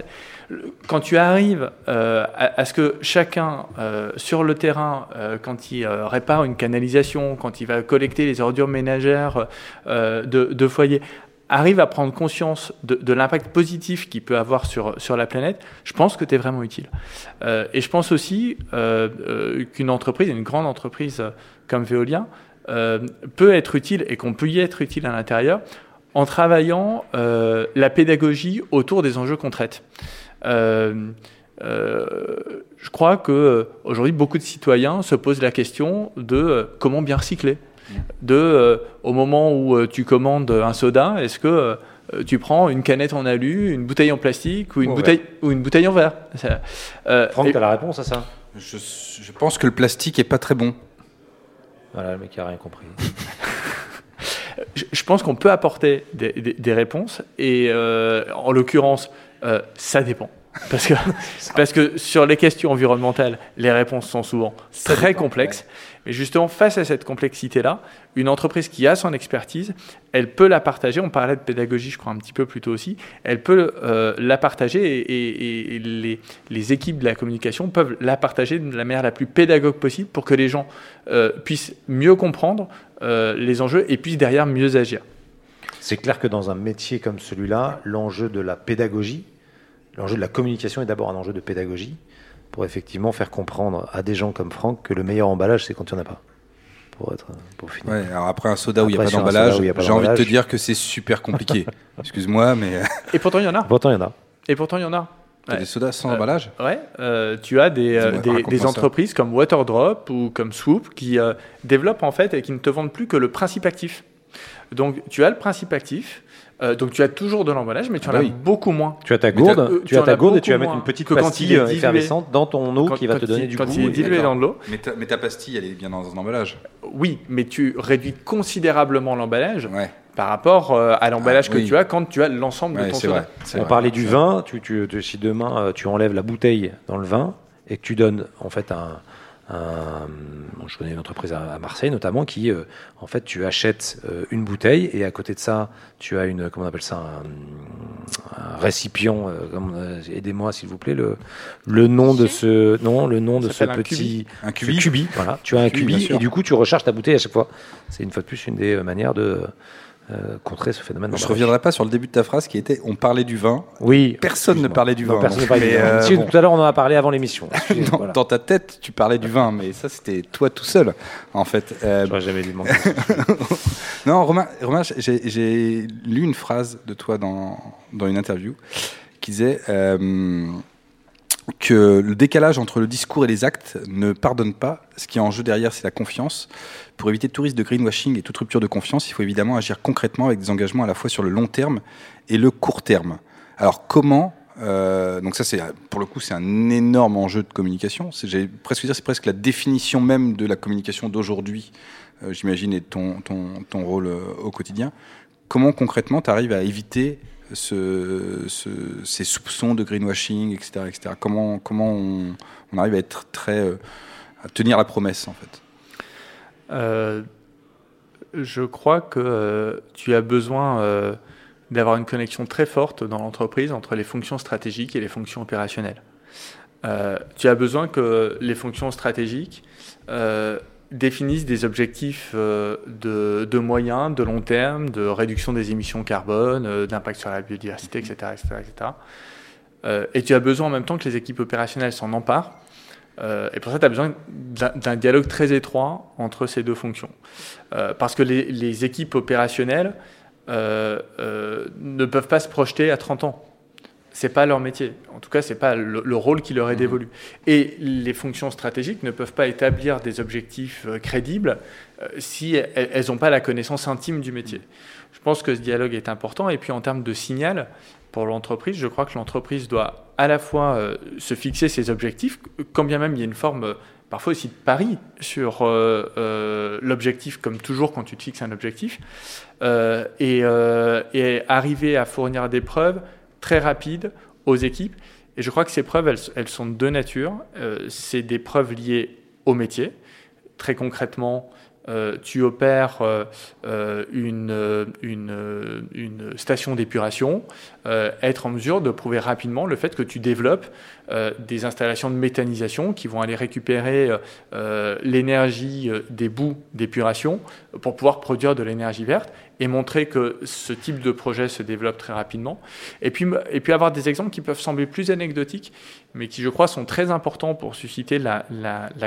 Quand tu arrives euh, à, ce que chacun euh, sur le terrain, euh, quand il répare une canalisation, quand il va collecter les ordures ménagères de, de foyer, arrive à prendre conscience de, l'impact positif qu'il peut avoir sur, sur la planète, je pense que tu es vraiment utile. Et je pense aussi qu'une entreprise, une grande entreprise comme Veolia, peut être utile et qu'on peut y être utile à l'intérieur en travaillant la pédagogie autour des enjeux qu'on traite. Euh, euh, je crois que euh, aujourd'hui beaucoup de citoyens se posent la question de euh, comment bien recycler. De euh, au moment où euh, tu commandes un soda, est-ce que euh, tu prends une canette en alu, une bouteille en plastique ou une
Ou en
bouteille ou une bouteille en verre? Euh,
Franck,
et-
tu as la réponse à ça?
Je, je pense que le plastique est pas très bon.
Voilà, le mec a rien compris.
je, pense qu'on peut apporter des réponses et euh, en l'occurrence, euh, ça dépend. Parce que, parce que sur les questions environnementales, les réponses sont souvent très complexes. Mais justement, face à cette complexité-là, une entreprise qui a son expertise, elle peut la partager. On parlait de pédagogie, je crois, un petit peu plus tôt aussi. Elle peut euh, la partager et, et- et les, les équipes de la communication peuvent la partager de la manière la plus pédagogue possible pour que les gens euh, puissent mieux comprendre euh, les enjeux et puissent derrière mieux agir.
C'est clair que dans un métier comme celui-là, l'enjeu de la pédagogie, l'enjeu de la communication est d'abord un enjeu de pédagogie pour effectivement faire comprendre à des gens comme Franck que le meilleur emballage, c'est quand il n'y en a pas. Pour, être, pour finir.
Ouais, alors après un soda où il n'y a pas d'emballage,
soda où il y a pas
j'ai envie de te dire que c'est super compliqué. Excuse-moi, mais
Et pourtant, il y en a.
Pourtant, il y en a.
Et pourtant, il y en a. Ouais.
des sodas sans
Euh,
emballage
Ouais, euh, tu as des, euh, des,
ça.
entreprises comme Waterdrop ou comme Swoop qui euh, développent en fait et qui ne te vendent plus que le principe actif. Donc tu as le principe actif, euh, donc tu as toujours de l'emballage, mais tu en
Ah bah
as
oui.
beaucoup moins.
Tu as ta gourde,
euh,
tu
tu
as ta gourde et tu vas mettre une petite
que quand
pastille euh, effervescente dans ton eau
Quand-
qui va
quand
te donner
il-
du
quand
goût.
il est
et-
dilué dans de l'eau.
mais ta, mais ta pastille, elle est bien dans un emballage.
Oui, mais tu réduis considérablement l'emballage
Ouais,
par rapport euh, à l'emballage
Ah,
que
oui.
tu as quand tu as l'ensemble de ton soda.
On
vrai.
parlait du vin, tu, tu, tu- si demain euh, tu enlèves la bouteille dans le vin et que tu donnes en fait un, un- bon, je connais une entreprise à, à Marseille notamment qui euh, en fait tu achètes euh, une bouteille et à côté de ça tu as une comment on appelle ça un, un récipient euh, euh, aidez-moi s'il vous plaît le le nom de ce non le nom de ce petit
Un cubi.
cubi voilà. Tu as un
Cubi,
cubi et du coup tu recharges ta bouteille à chaque fois. C'est une fois de plus une des euh, manières de euh, contrer ce phénomène
Je
d'emballage.
reviendrai pas sur le début de ta phrase qui était on parlait du vin.
oui
Personne ne parlait du
Non,
vin.
personne
donc.
ne parlait du
Mais,
vin.
euh,
Si,
bon.
Tout à l'heure, on en a parlé avant l'émission.
Dans,
voilà.
dans ta tête, tu parlais du vin, mais ça, c'était toi tout seul, en fait. Euh,
J'aurais jamais dû demander.
non, Romain, Romain j'ai j'ai lu une phrase de toi dans, dans une interview qui disait euh, que le décalage entre le discours et les actes ne pardonne pas. Ce qui est en jeu derrière, c'est la confiance. Pour éviter tout risque de greenwashing et toute rupture de confiance, il faut évidemment agir concrètement avec des engagements à la fois sur le long terme et le court terme. Alors comment euh, donc ça c'est pour le coup c'est un énorme enjeu de communication. J'ai presque dire c'est presque la définition même de la communication d'aujourd'hui, euh, j'imagine, et ton, ton, rôle euh, au quotidien. Comment concrètement tu arrives à éviter ce, ce- ces soupçons de greenwashing, etc., etc. Comment on, on arrive à être très à tenir la promesse en fait?
Euh, je crois que euh, tu as besoin euh, d'avoir une connexion très forte dans l'entreprise entre les fonctions stratégiques et les fonctions opérationnelles. Tu as besoin que les fonctions stratégiques définissent des objectifs de, de de long terme, de réduction des émissions carbone, d'impact sur la biodiversité, etc. etc., etc. Et tu as besoin en même temps que les équipes opérationnelles s'en emparent euh, et pour ça, tu as besoin d'un dialogue très étroit entre ces deux fonctions. Euh, parce que les, les équipes opérationnelles euh, ne peuvent pas se projeter à 30 ans. C'est pas leur métier. En tout cas, c'est pas le, le rôle qui leur est dévolu. Et les fonctions stratégiques ne peuvent pas établir des objectifs crédibles si elles n'ont pas la connaissance intime du métier. Je pense que ce dialogue est important. Et puis en termes de signal pour l'entreprise, je crois que l'entreprise doit à la fois euh, se fixer ses objectifs, quand bien même il y a une forme euh, parfois aussi de pari sur euh, l'objectif, comme toujours quand tu te fixes un objectif, et, arriver à fournir des preuves très rapides aux équipes. Et je crois que ces preuves, elles, elles sont de deux natures. C'est des preuves liées au métier. Très concrètement, euh, tu opères euh, euh, une, une, station d'épuration, être en mesure de prouver rapidement le fait que tu développes euh, des installations de méthanisation qui vont aller récupérer euh, l'énergie euh, des bouts d'épuration pour pouvoir produire de l'énergie verte et montrer que ce type de projet se développe très rapidement. Et puis, avoir des exemples qui peuvent sembler plus anecdotiques, mais qui, je crois, sont très importants pour susciter la,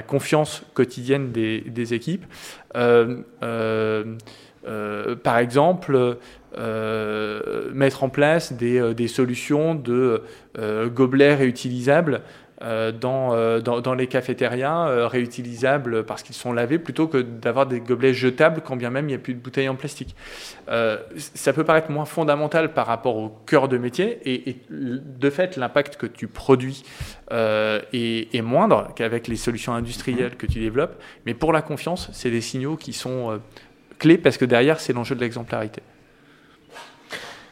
confiance quotidienne des, équipes. Par exemple, euh, mettre en place des, euh, solutions de euh, gobelets réutilisables dans, les cafétérias, réutilisables parce qu'ils sont lavés, plutôt que d'avoir des gobelets jetables quand bien même il n'y a plus de bouteilles en plastique. Ça peut paraître moins fondamental par rapport au cœur de métier, et, de fait, l'impact que tu produis est, moindre qu'avec les solutions industrielles que tu développes, mais pour la confiance, c'est des signaux qui sont clés parce que derrière, c'est l'enjeu de l'exemplarité.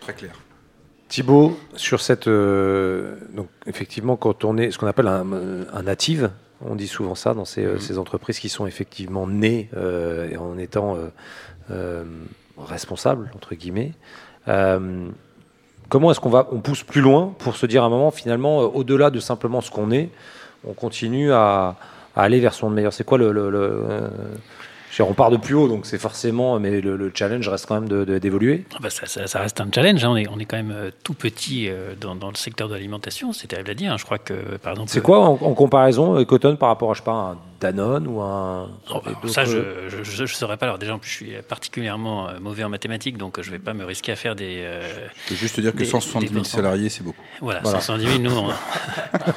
Très clair.
Thibaut, sur cette. euh, donc, effectivement, quand on est ce qu'on appelle un, un native, on dit souvent ça dans ces, euh, ces entreprises qui sont effectivement nées euh, et en étant euh, responsables, entre guillemets. Comment est-ce qu'on va, on pousse plus loin pour se dire à un moment, finalement, au-delà de simplement ce qu'on est, on continue à, à aller vers son meilleur? C'est quoi le. le- le, je on part de plus haut, donc c'est forcément, mais le, le challenge reste quand même de- de- d'évoluer.
Ah bah, ça, ça- ça reste un challenge. hein. On, est, on est quand même euh, tout petit euh, dans, dans le secteur de l'alimentation. C'est terrible à dire. hein. Je crois que, par exemple.
C'est quoi en, en comparaison euh, Cotton par rapport à, je sais pas, un Danone ou un.
Oh, bah, ça, je ne saurais pas. Alors, déjà, en plus, je suis particulièrement euh, mauvais en mathématiques, donc euh, je ne vais pas me risquer à faire des. euh,
Je peux juste te dire que
Des-
170 000
des
salariés, c'est beaucoup.
Voilà,
Voilà.
170 000, nous,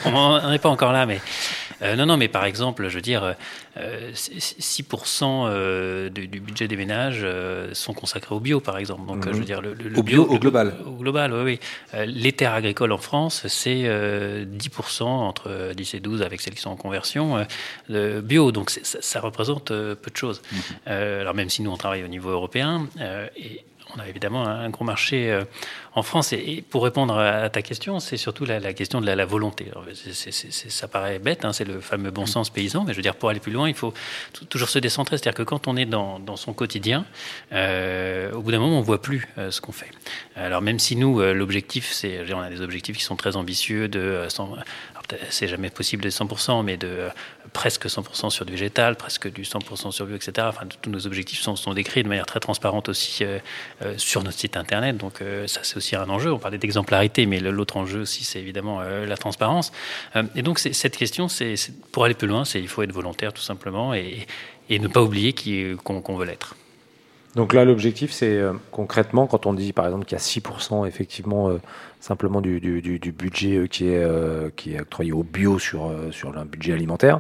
on n'en est pas encore là. Mais euh, non, non, mais par exemple, je veux dire, euh, 6% euh, du, du budget des ménages euh, sont consacrés au bio, par exemple. Donc, euh, je veux dire, le, le- le
Au bio, au
le-
global.
Au global, oui, oui. Euh, les terres agricoles en France, c'est euh, 10%, entre 10 et 12 avec celles qui sont en conversion, euh, de bio. Donc, ça, ça représente euh, peu de choses. Euh, alors, même si nous, on travaille au niveau européen, euh, et on a évidemment un gros marché en France. Et, pour répondre à ta question, c'est surtout la, la question de la, la volonté. Alors, ça paraît bête, hein, c'est le fameux bon sens paysan, mais je veux dire, pour aller plus loin, il faut toujours se décentrer. C'est-à-dire que quand on est dans, dans son quotidien, euh, au bout d'un moment, on voit plus euh, ce qu'on fait. Alors même si nous, l'objectif, c'est, on a des objectifs qui sont très ambitieux de euh, 100 alors, peut-être, c'est jamais possible de 100%, mais de euh, presque 100% sur du végétal, presque du 100% sur bio, etc. Enfin, tous nos objectifs sont, décrits de manière très transparente aussi euh, euh, sur notre site internet. Donc ça, c'est aussi un enjeu. On parlait d'exemplarité, mais l'autre enjeu aussi, c'est évidemment la transparence. Et donc cette question, c'est pour aller plus loin, c'est il faut être volontaire tout simplement et, ne pas oublier qu'on veut l'être.
Donc là, l'objectif, c'est concrètement, quand on dit par exemple qu'il y a 6% effectivement simplement du, du- du- budget euh, qui, est, euh, qui est octroyé au bio sur, euh, sur un budget alimentaire,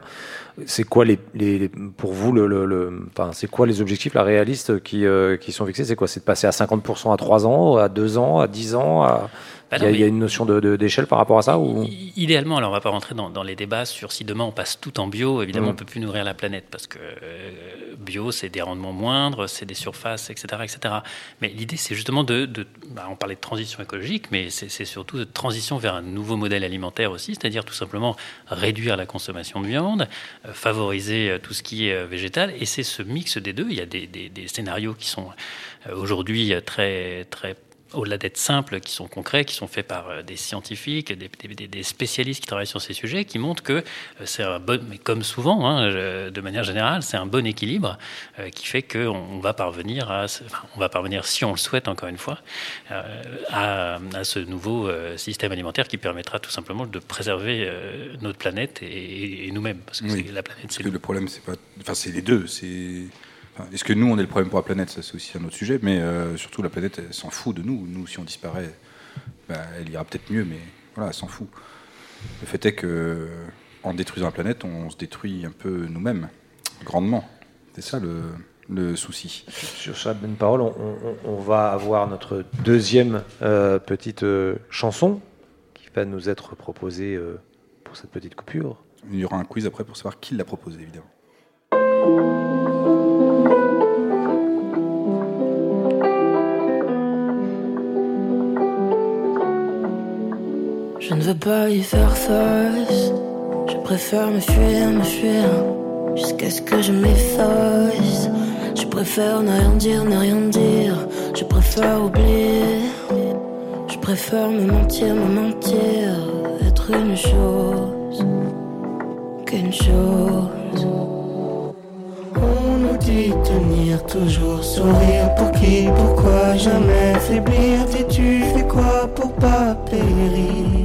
c'est quoi les, les- les- pour vous le, le- le- enfin, c'est quoi les objectifs la réalistes qui, euh, qui sont fixés? C'est quoi? C'est de passer à 50% à 3 ans, à 2 ans, à 10 ans à...
Bah
il, y a, il y a
mais-
une notion d'échelle par rapport à ça ou...
Idéalement, alors on va pas rentrer dans, dans les débats sur si demain on passe tout en bio, évidemment
Mhm.
on peut plus nourrir la planète parce que euh, bio c'est des rendements moindres, c'est des surfaces, etc. etc. Mais l'idée c'est justement de, de- bah, on parlait de transition écologique, mais c'est surtout de transition vers un nouveau modèle alimentaire aussi, c'est-à-dire tout simplement réduire la consommation de viande, euh, favoriser euh, tout ce qui est végétal, et c'est ce mix des deux. Il y a des, des- des scénarios qui sont aujourd'hui très très au-delà d'être simples, qui sont concrets, qui sont faits par euh, des scientifiques, des, des- des spécialistes qui travaillent sur ces sujets, qui montrent que euh, c'est un bon, mais comme souvent, hein, de manière générale, c'est un bon équilibre euh, qui fait qu'on on va parvenir à, enfin, on va parvenir, si on le souhaite encore une fois, euh, à, à ce nouveau euh, système alimentaire qui permettra tout simplement de préserver notre planète et, et nous-mêmes, parce que
Oui.
la planète, c'est
Parce que le problème, c'est pas. Enfin, c'est les deux. C'est. Enfin, Est-ce que nous, on est le problème pour la planète? Ça, c'est aussi un autre sujet. Mais euh, surtout, la planète, elle s'en fout de nous. Nous, si on disparaît, bah, elle ira peut-être mieux, mais voilà, elle s'en fout. Le fait est que, en détruisant la planète, on se détruit un peu nous-mêmes, grandement. C'est ça le, le souci.
Sur cette bonne parole, on, on- on va avoir notre deuxième euh, petite euh, chanson qui va nous être proposée pour cette petite coupure.
Il y aura un quiz après pour savoir qui l'a proposé, évidemment.
Je ne veux pas y faire face. Je préfère me fuir, me fuir. Jusqu'à ce que je m'efface. Je préfère ne rien dire, ne rien dire. Je préfère oublier. Je préfère me mentir, me mentir. Être une chose qu'une chose. On nous dit tenir toujours sourire pour qui, pourquoi jamais faiblir? Dis-tu fais quoi pour pas périr?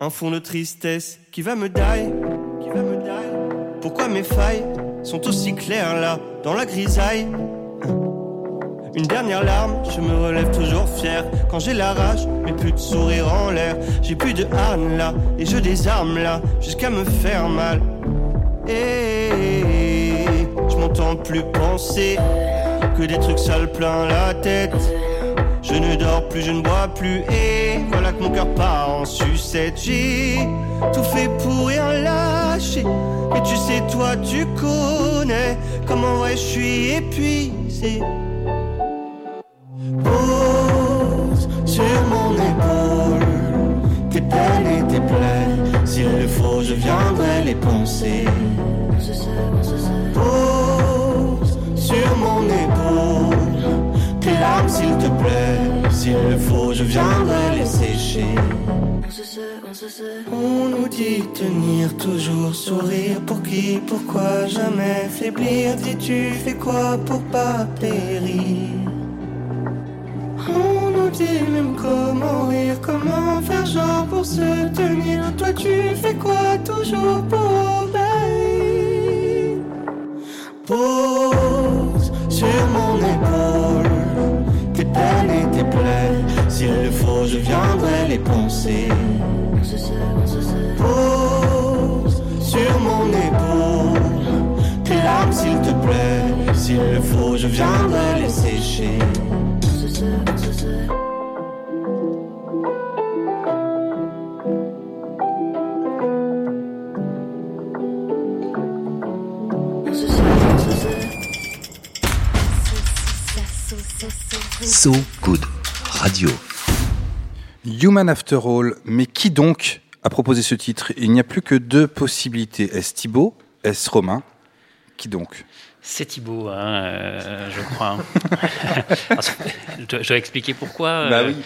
Un fond de tristesse qui va me die, qui va me die. Pourquoi mes failles sont aussi claires là, dans la grisaille?
Une dernière larme, je me relève toujours fier. Quand j'ai la rage, mais plus de sourire en l'air. J'ai plus de harne là, et je désarme là, jusqu'à me faire mal. Et je m'entends plus penser que des trucs sales plein la tête. Je ne dors plus, je ne bois plus, et voilà que mon cœur part en sucette. J'ai tout fait pour rien lâcher. Et tu sais, toi, tu connais comment vrai je suis épuisé. Pose sur mon épaule tes peines et tes plaies. S'il le faut, je viendrai les penser. Pose sur mon épaule larmes, s'il te plaît. S'il le faut, je viendrai les sécher. On nous dit tenir toujours sourire pour qui, pourquoi jamais faiblir? Dis-tu fais quoi pour pas périr? On nous dit même comment rire, comment faire genre pour se tenir. Toi tu fais quoi toujours pour obéir? Pose sur mon épaule et tes plaies. S'il le faut, je viendrai les penser. Pose sur mon épaule tes larmes, s'il te plaît. S'il le faut, je viendrai les sécher.
So Good Radio.
Human After All, mais qui donc a proposé ce titre? Il n'y a plus que deux possibilités. Est-ce Thibaut? Est-ce Romain? Qui donc?
C'est Thibaut, hein, euh, je crois. je, dois, expliquer pourquoi.
Bah
Euh,
oui.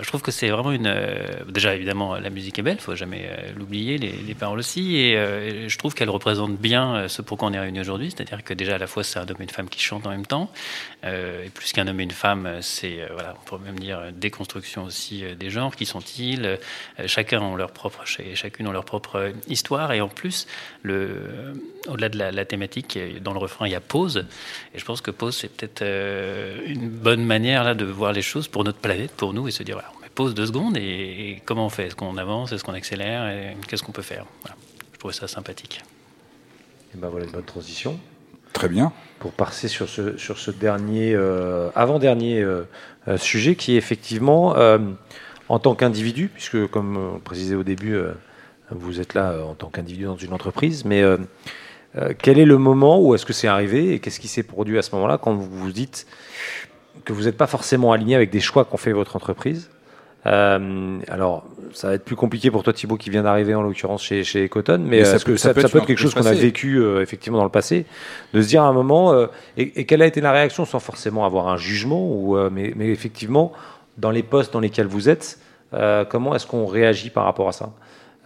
Je trouve que c'est vraiment une. euh, déjà, évidemment, la musique est belle, faut jamais euh, l'oublier, les, les paroles aussi. Et euh, je trouve qu'elle représente bien ce pourquoi on est réunis aujourd'hui. C'est-à-dire que déjà, à la fois, c'est un homme et une femme qui chantent en même temps. Et plus qu'un homme et une femme, c'est, voilà, on pourrait même dire, déconstruction aussi des genres. Qui sont-ils Chacun ont leur propre, ch- chacune ont leur propre histoire. Et en plus, au-delà de la, la thématique, dans le refrain, il y a pause. Et je pense que pause, c'est peut-être une bonne manière là, de voir les choses pour notre planète, pour nous, et se dire, pause deux secondes, et, et comment on fait? Est-ce qu'on avance? Est-ce qu'on accélère? Et Qu'est-ce qu'on peut faire? Voilà. Je trouvais ça sympathique.
Et ben voilà une bonne transition
Très bien.
pour passer sur ce, sur ce dernier, euh, avant-dernier euh, euh, sujet qui est effectivement euh, en tant qu'individu, puisque comme on le précisait au début, euh, vous êtes là euh, en tant qu'individu dans une entreprise, mais euh, euh, quel est le moment où est-ce que c'est arrivé et qu'est-ce qui s'est produit à ce moment-là quand vous vous dites que vous n'êtes pas forcément aligné avec des choix qu'ont fait votre entreprise? Euh, alors, ça va être plus compliqué pour toi, Thibaut, qui vient d'arriver en l'occurrence chez, chez Ecoton, mais,
Mais ça
que
peut-
ça,
ça peut
ça
être
peut être
un
quelque chose qu'on a vécu euh, effectivement dans le passé, de se dire à un moment, euh, et, et quelle a été la réaction sans forcément avoir un jugement, ou, euh, mais, mais effectivement, dans les postes dans lesquels vous êtes, euh, comment est-ce qu'on réagit par rapport à ça?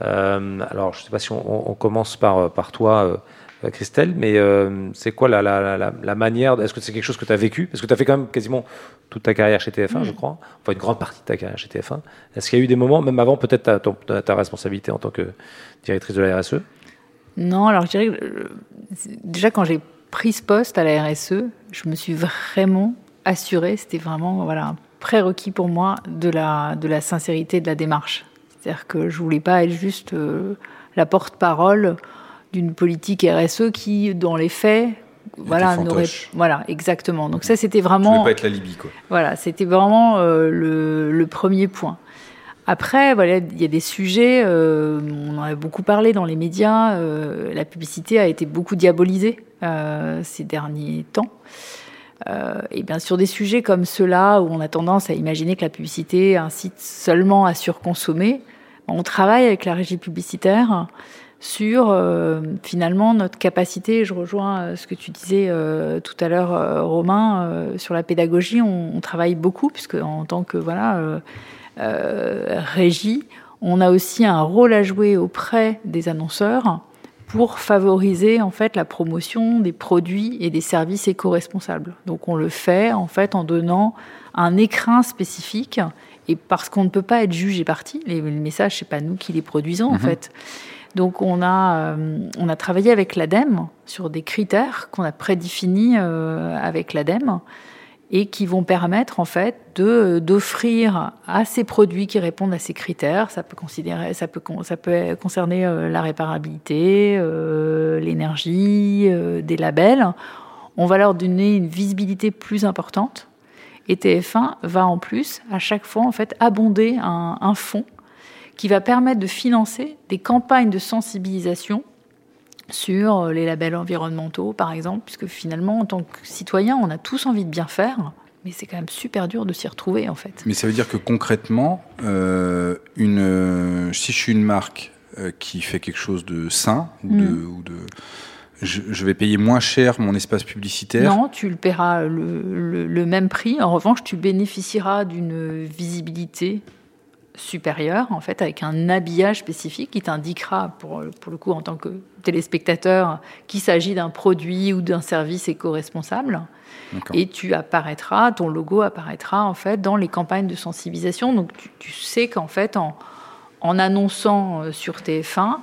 Euh, Alors, je ne sais pas si on, on- on commence par, par toi. Euh, Christelle, mais euh, c'est quoi la, la, la, la manière Est-ce que c'est quelque chose que tu as vécu? Parce que tu as fait quand même quasiment toute ta carrière chez TF1, je crois. Enfin, une grande partie de ta carrière chez TF1. Est-ce qu'il y a eu des moments, même avant peut-être ta, ton- ta, ta responsabilité en tant que directrice de la RSE
Non, alors je dirais que euh, déjà quand j'ai pris ce poste à la RSE, je me suis vraiment assurée, c'était vraiment voilà, un prérequis pour moi de la, de la sincérité de la démarche. C'est-à-dire que je voulais pas être juste euh, la porte-parole d'une politique RSE qui, dans les faits, voilà, voilà exactement. Donc ça, c'était vraiment
pas être la Libye, quoi.
voilà, c'était vraiment euh, le, le premier point. Après, voilà, il y a des sujets, euh, on en a beaucoup parlé dans les médias, euh, la publicité a été beaucoup diabolisée euh, ces derniers temps. Euh, et bien sur des sujets comme ceux-là, où on a tendance à imaginer que la publicité incite seulement à surconsommer, on travaille avec la régie publicitaire sur euh, finalement notre capacité, je rejoins euh, ce que tu disais euh, tout à l'heure euh, Romain, euh, sur la pédagogie, on, on travaille beaucoup, puisque en tant que voilà, régie, on a aussi un rôle à jouer auprès des annonceurs pour favoriser en fait la promotion des produits et des services éco-responsables. Donc on le fait en fait en donnant un écrin spécifique et parce qu'on ne peut pas être juge et parti, les, les messages c'est pas nous qui les produisons en
Mhm.
fait. Donc on a euh, on a travaillé avec l'ADEME sur des critères qu'on a prédéfinis euh, avec l'ADEME et qui vont permettre en fait de d'offrir à ces produits qui répondent à ces critères. Ça peut considérer, ça peut ça peut concerner euh, la réparabilité, l'énergie, des labels. On va leur donner une visibilité plus importante. Et TF1 va en plus à chaque fois en fait abonder un, un fonds qui va permettre de financer des campagnes de sensibilisation sur les labels environnementaux, par exemple, puisque finalement, en tant que citoyen, on a tous envie de bien faire, mais c'est quand même super dur de s'y retrouver, en fait.
Mais ça veut dire que concrètement, euh, une, euh, si je suis une marque euh, qui fait quelque chose de sain ou de,
Mm.
ou de je, je vais payer moins cher mon espace publicitaire.
Non, tu le paieras le, le- le même prix. En revanche, tu bénéficieras d'une visibilité supérieure, en fait, avec un habillage spécifique qui t'indiquera, pour, pour le coup, en tant que téléspectateur, qu'il s'agit d'un produit ou d'un service éco-responsable. Et tu apparaîtras, ton logo apparaîtra, en fait, dans les campagnes de sensibilisation. Donc, tu, tu sais qu'en fait, en, en annonçant euh, sur TF1,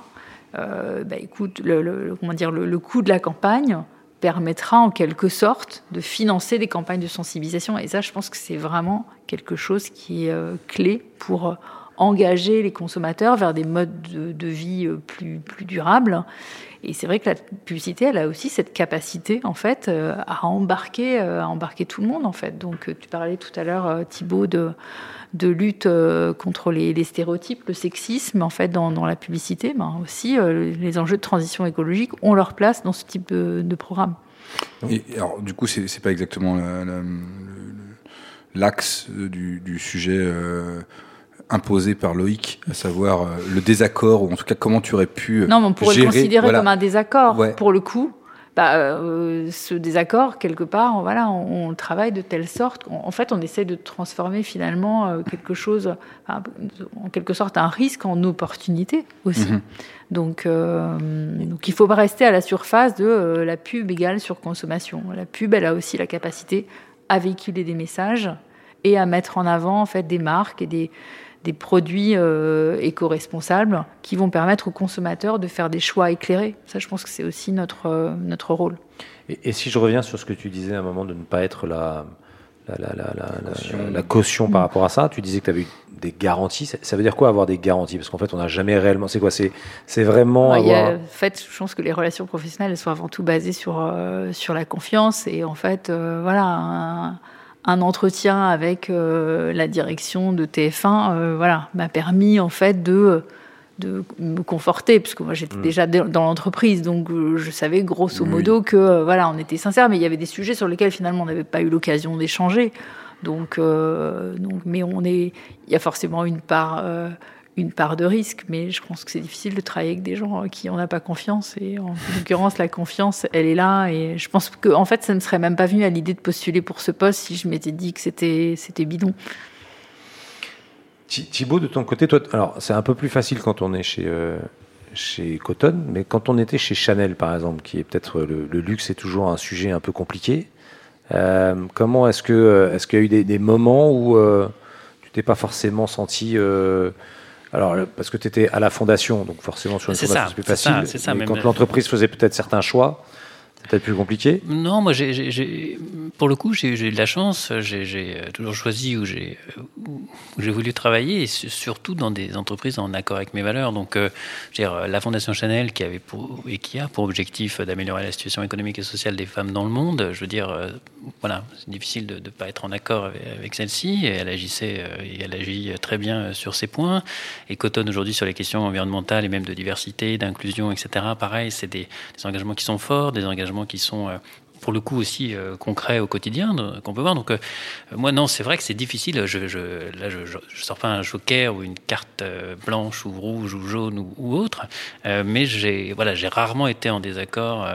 euh, bah, écoute, le, le- comment dire, le, le coût de la campagne permettra en quelque sorte de financer des campagnes de sensibilisation. Et ça, je pense que c'est vraiment quelque chose qui est euh, clé pour euh, engager les consommateurs vers des modes de, vie euh, plus durables. Et c'est vrai que la publicité, elle a aussi cette capacité, en fait, euh, à embarquer, euh, à embarquer tout le monde, en fait. Donc, euh, tu parlais tout à l'heure, Thibaut, de, lutte contre les, stéréotypes, le sexisme, en fait, dans, la publicité. Ben, aussi, les enjeux de transition écologique ont leur place dans ce type de, programme.
Et, alors, du coup, c'est pas exactement l'axe du, sujet imposé par Loïc, à savoir euh, le désaccord, ou en tout cas comment tu aurais pu.
Non, mais on pourrait
gérer,
le considérer
voilà.
comme un désaccord,
Ouais.
pour le coup. Bah, euh, ce désaccord, quelque part, voilà, on, on le travaille de telle sorte qu'en en fait, on essaie de transformer finalement euh, quelque chose, enfin, en quelque sorte, un risque en opportunité aussi.
Mhm.
Donc, euh, donc, il faut pas rester à la surface de euh, la pub égale surconsommation. La pub, elle a aussi la capacité à véhiculer des messages et à mettre en avant en fait des marques et des, des produits euh, éco-responsables qui vont permettre aux consommateurs de faire des choix éclairés. Ça, je pense que c'est aussi notre, euh, notre rôle.
Et, et si je reviens sur ce que tu disais à un moment de ne pas être la, la, la, la, la- la-
Caution.
la caution par rapport à ça, tu disais que tu avais eu des garanties. Ça, ça veut dire quoi avoir des garanties? Parce qu'en fait, on n'a jamais réellement. C'est quoi? C'est c'est vraiment
Ouais, a-
avoir.
en fait, je pense que les relations professionnelles elles sont avant tout basées sur, euh, sur la confiance. Et en fait, euh, voilà, un, un entretien avec euh, la direction de TF1 euh, voilà, m'a permis en fait de, de me conforter, parce que moi j'étais
Mm.
déjà dans l'entreprise, donc euh, je savais grosso modo que voilà, on était sincère, mais il y avait des sujets sur lesquels finalement on n'avait pas eu l'occasion d'échanger. Donc, euh, donc, mais on est, il y a forcément une part, une part de risque, mais je pense que c'est difficile de travailler avec des gens qui on n'a pas confiance. Et en l'occurrence, la confiance, elle est là. Et je pense que, en fait, ça ne serait même pas venu à l'idée de postuler pour ce poste si je m'étais dit que c'était, c'était bidon.
Thi- Thibaut, de ton côté, toi, alors c'est un peu plus facile quand on est chez, euh, chez Cotton, mais quand on était chez Chanel, par exemple, qui est peut-être le, luxe est toujours un sujet un peu compliqué. euh, comment est-ce que euh, est-ce qu'il y a eu des, moments où tu t'es pas forcément senti alors parce que tu étais à la fondation, donc forcément sur une fondation c'est plus
ça,
facile.
ça,
mais quand l'entreprise faisait peut-être certains choix, peut-être plus compliqué.
Non, moi, pour le coup, j'ai, eu de la chance. J'ai, euh, toujours choisi où j'ai, euh, voulu travailler, et su- surtout dans des entreprises en accord avec mes valeurs. Donc, euh, dire, la Fondation Chanel, qui avait et qui a pour objectif d'améliorer la situation économique et sociale des femmes dans le monde, je veux dire, euh, voilà, c'est difficile de ne pas être en accord avec, celle-ci. Et elle agissait, euh, et elle agit très bien euh, sur ces points. Et Cotton aujourd'hui sur les questions environnementales et même de diversité, d'inclusion, etc. Pareil, c'est des engagements qui sont forts, des engagements qui sont euh, pour le coup aussi euh, concrets au quotidien qu'on peut voir. Donc euh, moi non, c'est vrai que c'est difficile. Je, je, là, je, je, sors pas un joker ou une carte euh, blanche ou rouge ou jaune ou, autre, mais j'ai voilà, j'ai rarement été en désaccord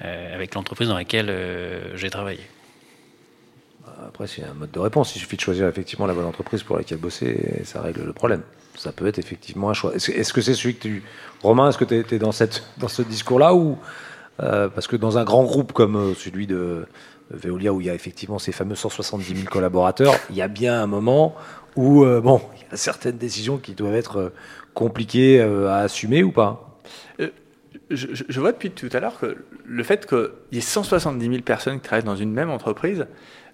avec l'entreprise dans laquelle j'ai travaillé.
Après, c'est un mode de réponse. Il suffit de choisir effectivement la bonne entreprise pour laquelle bosser et ça règle le problème. Ça peut être effectivement un choix. Est-ce que c'est celui que tu. Romain, est-ce que tu es, dans, cette, dans ce discours-là ou. Euh, parce que dans un grand groupe comme euh, celui de Veolia, où il y a effectivement ces fameux 170 000 collaborateurs, il y a bien un moment où, euh, bon, il y a certaines décisions qui doivent être compliquées euh, à assumer ou pas
je, vois depuis tout à l'heure que le fait qu'il y ait 170 000 personnes qui travaillent dans une même entreprise,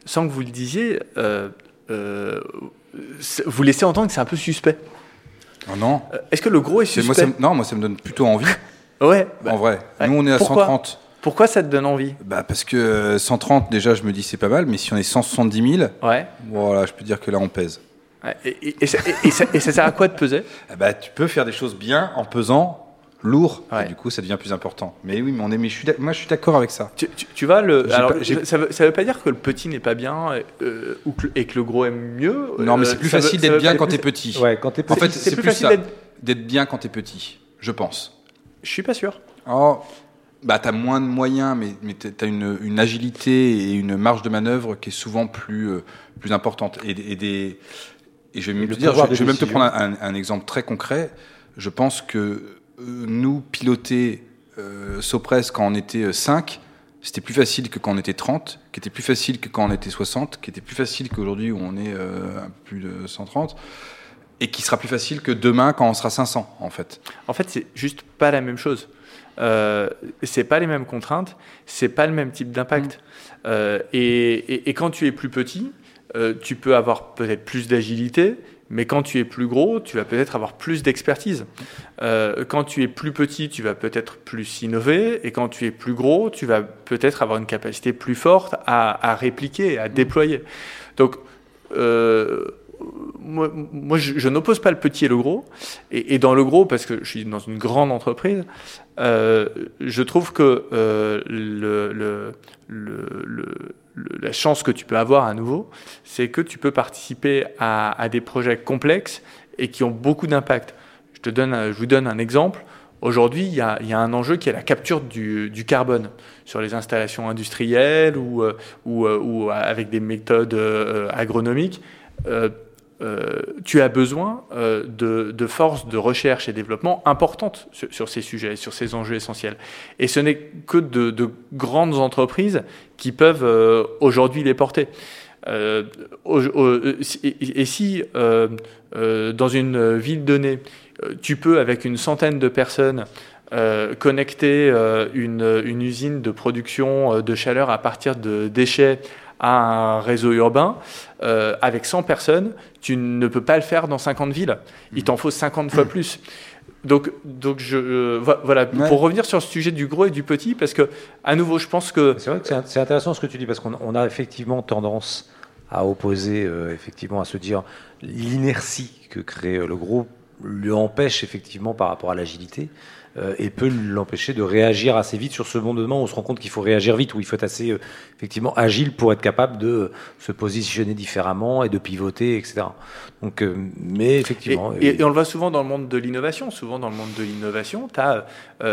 sans que vous le disiez, euh, euh, vous laissez entendre que c'est un peu suspect.
Oh non.
Est-ce que le gros est suspect
Moi, ça me- non, moi, ça me donne plutôt envie,
Ouais. bah,
en vrai.
ouais.
Nous, on est à
Pourquoi
130.
Pourquoi ça te donne envie?
Bah, parce que euh, 130, déjà, je me dis c'est pas mal, mais si on est 170 000,
Ouais.
voilà, je peux dire que là, on pèse.
Et, et- et ça, et- et ça- et ça sert à quoi de peser?
Ah bah, tu peux faire des choses bien en pesant lourd,
Ouais.
et du coup, ça devient plus important. Mais oui, mais on est, mais je suis moi, je suis d'accord avec ça.
tu, tu- tu vois, le, alors,
pas-
ça, veut, ça veut pas dire que le petit n'est pas bien euh, ou que, et que le gros aime mieux.
Non, mais
Euh,
c'est plus facile d'être bien quand t'es petit.
Ouais, quand t'es
En
petit,
fait,
c'est plus
plus
facile
ça.
d'être-
D'être bien quand t'es petit, je pense.
Je suis pas sûr.
Oh, bah t'as moins de moyens, mais, mais t'as une, une agilité et une marge de manœuvre qui est souvent plus, euh, plus importante. Et, et des, et je vais même
le
te dire, je, vais même te prendre un, un exemple très concret. Je pense que euh, nous, piloter euh, Sopress quand on était 5, c'était plus facile que quand on était 30, qui était plus facile que quand on était 60, qui était plus facile qu'aujourd'hui où on est euh, un peu plus de 130, et qui sera plus facile que demain quand on sera 500, en fait.
En fait, c'est juste pas la même chose. Euh, c'est pas les mêmes contraintes, c'est pas le même type d'impact. Euh, et, et- et quand tu es plus petit, euh, tu peux avoir peut-être plus d'agilité, mais quand tu es plus gros, tu vas peut-être avoir plus d'expertise. Euh, quand tu es plus petit, tu vas peut-être plus innover, et quand tu es plus gros, tu vas peut-être avoir une capacité plus forte à, à répliquer, à déployer. Donc, euh, moi, je, n'oppose pas le petit et le gros. Et, dans le gros, parce que je suis dans une grande entreprise, euh, je trouve que euh, la chance que tu peux avoir à nouveau, c'est que tu peux participer à, des projets complexes et qui ont beaucoup d'impact. Je, te donne, je vous donne un exemple. Aujourd'hui, il y, a, un enjeu qui est la capture du, carbone sur les installations industrielles ou, euh, avec des méthodes agronomiques. Euh, tu as besoin euh, de, forces de recherche et développement importantes sur, ces sujets, sur ces enjeux essentiels. Et ce n'est que de, de grandes entreprises qui peuvent euh, aujourd'hui les porter. Et, si dans une ville donnée, tu peux avec une centaine de personnes connecter une, usine de production de chaleur à partir de déchets à un réseau urbain, euh, avec 100 personnes, tu ne peux pas le faire dans 50 villes. Il t'en faut 50 fois plus. Donc, donc je, euh, vo- voilà,
Ouais.
pour revenir sur ce sujet du gros et du petit, parce que, à nouveau, je pense que
C'est vrai que c'est int- c'est intéressant ce que tu dis parce qu'on on a effectivement tendance à opposer, euh, effectivement, à se dire l'inertie que crée le groupe lui empêche effectivement par rapport à l'agilité et peut l'empêcher de réagir assez vite sur ce monde de demain où on se rend compte qu'il faut réagir vite, où il faut être assez euh, effectivement agile pour être capable de euh, se positionner différemment et de pivoter, etc. Donc, euh, mais effectivement,
et-
euh,
et on le voit souvent dans le monde de l'innovation. Souvent dans le monde de l'innovation, tu as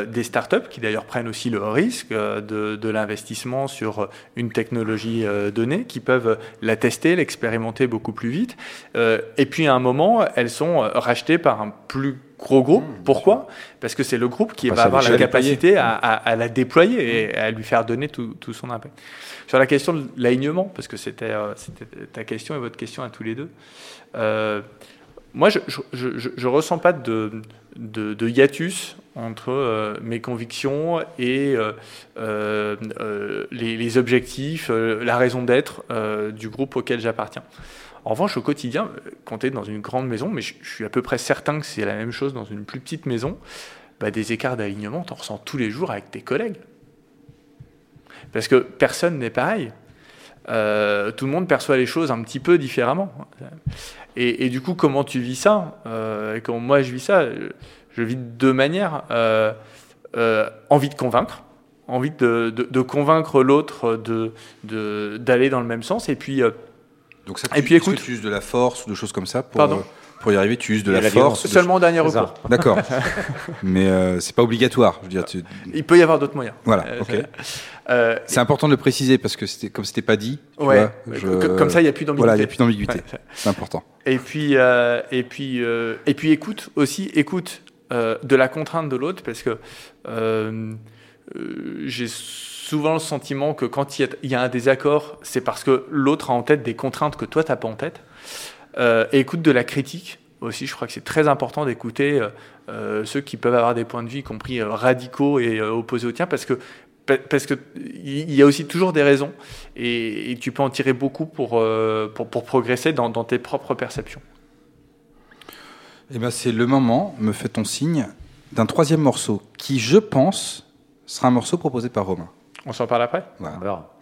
des startups qui d'ailleurs prennent aussi le risque euh, de, de l'investissement sur euh, une technologie euh, donnée, qui peuvent la tester, l'expérimenter beaucoup plus vite. Euh, et puis à un moment, elles sont euh, rachetées par un plus gros groupe. Pourquoi Parce que c'est le groupe qui
Bah,
va avoir la capacité à, à- à la déployer et à lui faire donner tout, tout son impact. Sur la question de l'alignement, parce que c'était euh, ta question et votre question à tous les deux, euh, moi, je ne ressens pas de, de, de hiatus entre euh, mes convictions et euh, les, les objectifs, la raison d'être du groupe auquel j'appartiens. En revanche, au quotidien, quand tu es dans une grande maison, mais je, suis à peu près certain que c'est la même chose dans une plus petite maison, bah, des écarts d'alignement, tu en ressens tous les jours avec tes collègues. Parce que personne n'est pareil. Euh, tout le monde perçoit les choses un petit peu différemment. Et, du coup, comment tu vis ça Euh, moi je vis ça Je- vis de deux manières. Euh, envie de convaincre, envie de, convaincre l'autre de- d'aller dans le même sens. Et puis,
Donc ça,
Et puis,
est-ce que
écoute-
tu uses de la force ou de choses comme ça pour,
Pardon
euh, pour y arriver Tu uses de la, force de-
seulement au dernier recours.
D'accord. Mais euh, c'est pas obligatoire. Je veux dire, tu-
Il peut y avoir d'autres moyens.
Voilà,
Euh,
ok.
euh,
C'est important de le préciser parce que c'était comme c'était pas dit. tu
ouais,
vois,
que-
je-
comme ça, il n'y a plus d'ambiguïté.
Voilà, il n'y a plus d'ambiguïté.
Ouais.
C'est important.
Et puis, euh, et puis, euh, et puis écoute aussi, écoute euh, de la contrainte de l'autre, parce que euh, euh, j'ai souvent le sentiment que quand il y a, un désaccord, c'est parce que l'autre a en tête des contraintes que toi, tu n'as pas en tête. Euh, écoute de la critique aussi, je crois que c'est très important d'écouter euh, euh, ceux qui peuvent avoir des points de vue, y compris radicaux et opposés aux tiens, parce que pa- parce que y a aussi toujours des raisons et, tu peux en tirer beaucoup pour, pour, progresser dans, tes propres perceptions.
Eh ben, c'est le moment, me fait-on signe, d'un troisième morceau qui, je pense, sera un morceau proposé par Romain.
On s'en parle après?
Voilà.
On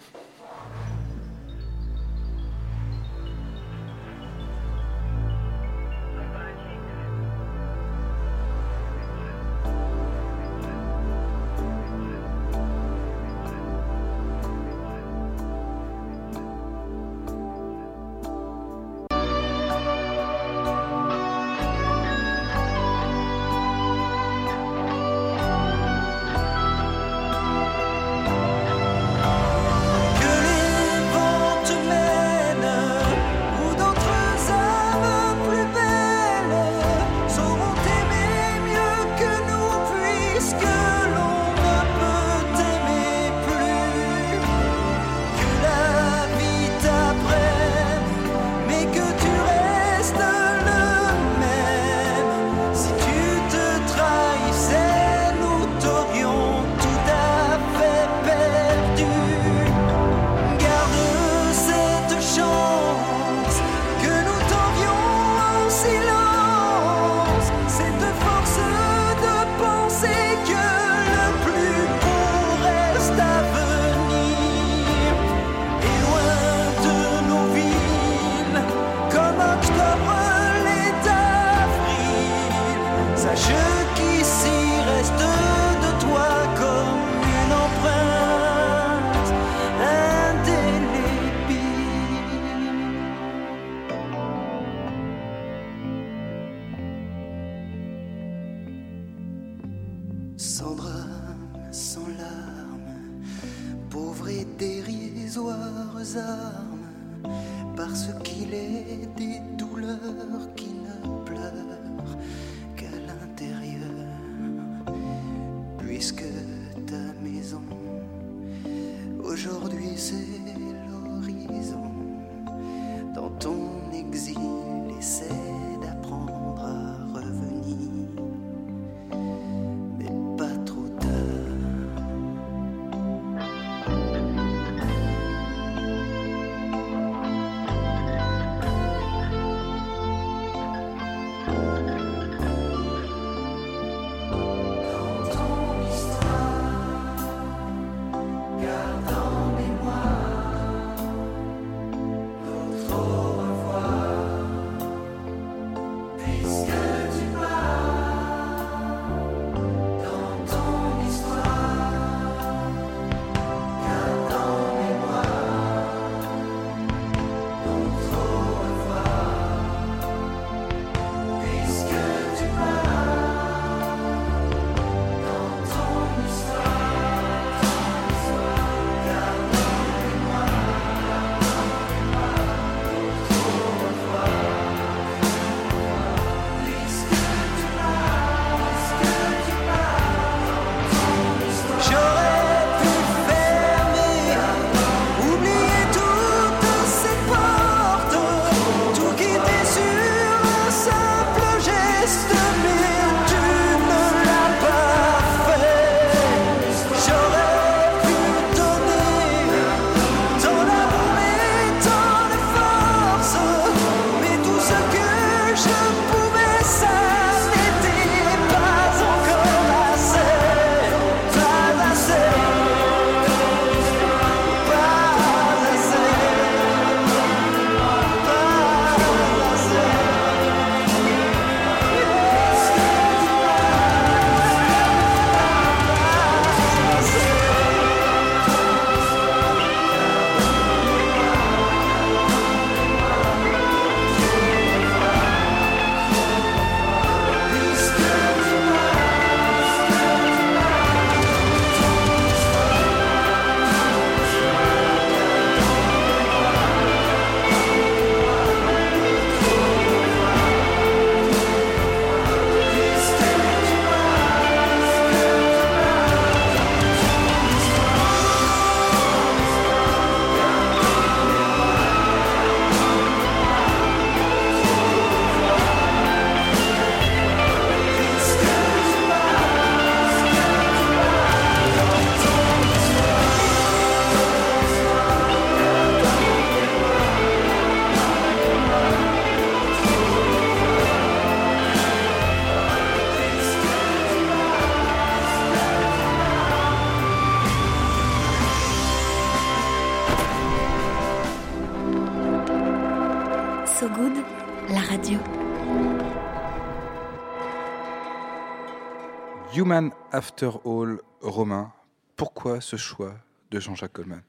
After All, Romain. Pourquoi ce choix de Jean-Jacques Goldman?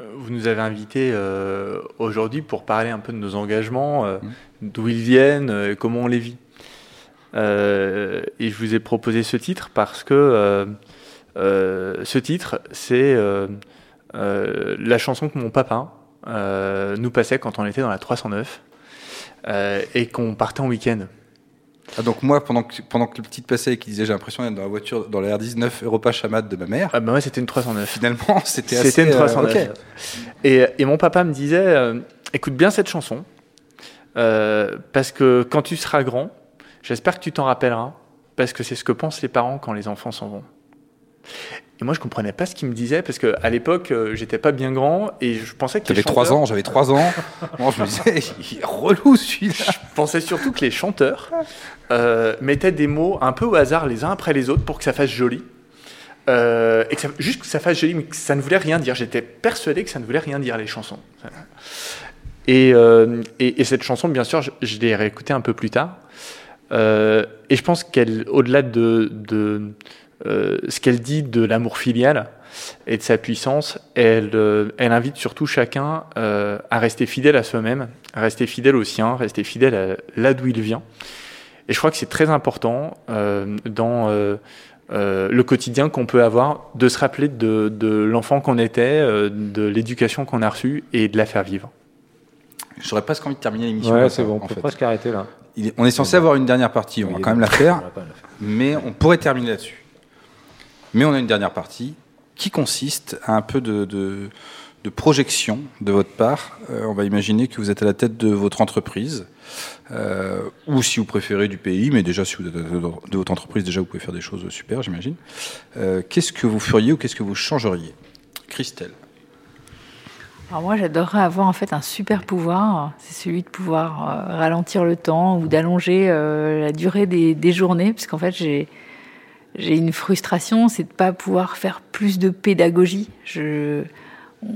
Euh, Vous nous avez invités euh, aujourd'hui pour parler un peu de nos engagements, euh, d'où ils viennent, euh, et comment on les vit. Et je vous ai proposé ce titre parce que ce titre, c'est la chanson que mon papa nous passait quand on était dans la 309 euh, et qu'on partait en week-end.
Ah, donc moi, pendant que, pendant que le petit passait qui disait j'ai l'impression d'être dans la voiture, dans la R19 Europa Chamade de ma mère,
Ah ben ouais, c'était une 309.
finalement, c'était assez...
C'était une
euh,
309.
ok.
Et, et mon papa me disait euh, écoute bien cette chanson, euh, parce que quand tu seras grand, j'espère que tu t'en rappelleras, parce que c'est ce que pensent les parents quand les enfants s'en vont. Et moi, je comprenais pas ce qu'il me disait, parce qu'à l'époque, euh, j'étais pas bien grand, et je pensais que
J'avais 3
chanteurs-
ans, j'avais 3 ans. Moi, je me disais, il est relou celui-là.
Je pensais surtout que les chanteurs euh, mettaient des mots un peu au hasard les uns après les autres pour que ça fasse joli. Euh, et que ça- juste que ça fasse joli, mais que ça ne voulait rien dire. J'étais persuadé que ça ne voulait rien dire, les chansons. Et, euh, et, et cette chanson, bien sûr, je, je l'ai réécoutée un peu plus tard. Et je pense qu'elle, au-delà de, de euh, ce qu'elle dit de l'amour filial et de sa puissance, elle, euh, elle invite surtout chacun euh, à rester fidèle à soi-même, à rester fidèle au sien, rester fidèle à là d'où il vient. Et je crois que c'est très important euh, dans euh, euh, le quotidien qu'on peut avoir de se rappeler de, de l'enfant qu'on était, euh, de l'éducation qu'on a reçue et de la faire vivre.
J'aurais presque envie de terminer l'émission.
Ouais,
comme
c'est
ça,
bon, on peut
fait.
presque arrêter là.
Est- on est censé avoir une dernière partie, on va quand même la faire. mais on pourrait terminer là-dessus. Mais on a une dernière partie qui consiste à un peu de, de- projection de votre part. Euh, on va imaginer que vous êtes à la tête de votre entreprise, euh, ou si vous préférez du pays, mais déjà si vous êtes de votre entreprise, déjà vous pouvez faire des choses super, j'imagine. Euh, qu'est-ce que vous feriez ou qu'est-ce que vous changeriez? Christelle.
Alors moi, j'adorerais avoir en fait un super pouvoir. C'est celui de pouvoir ralentir le temps ou d'allonger la durée des, des journées, parce qu'en fait, j'ai j'ai une frustration, c'est de pas pouvoir faire plus de pédagogie.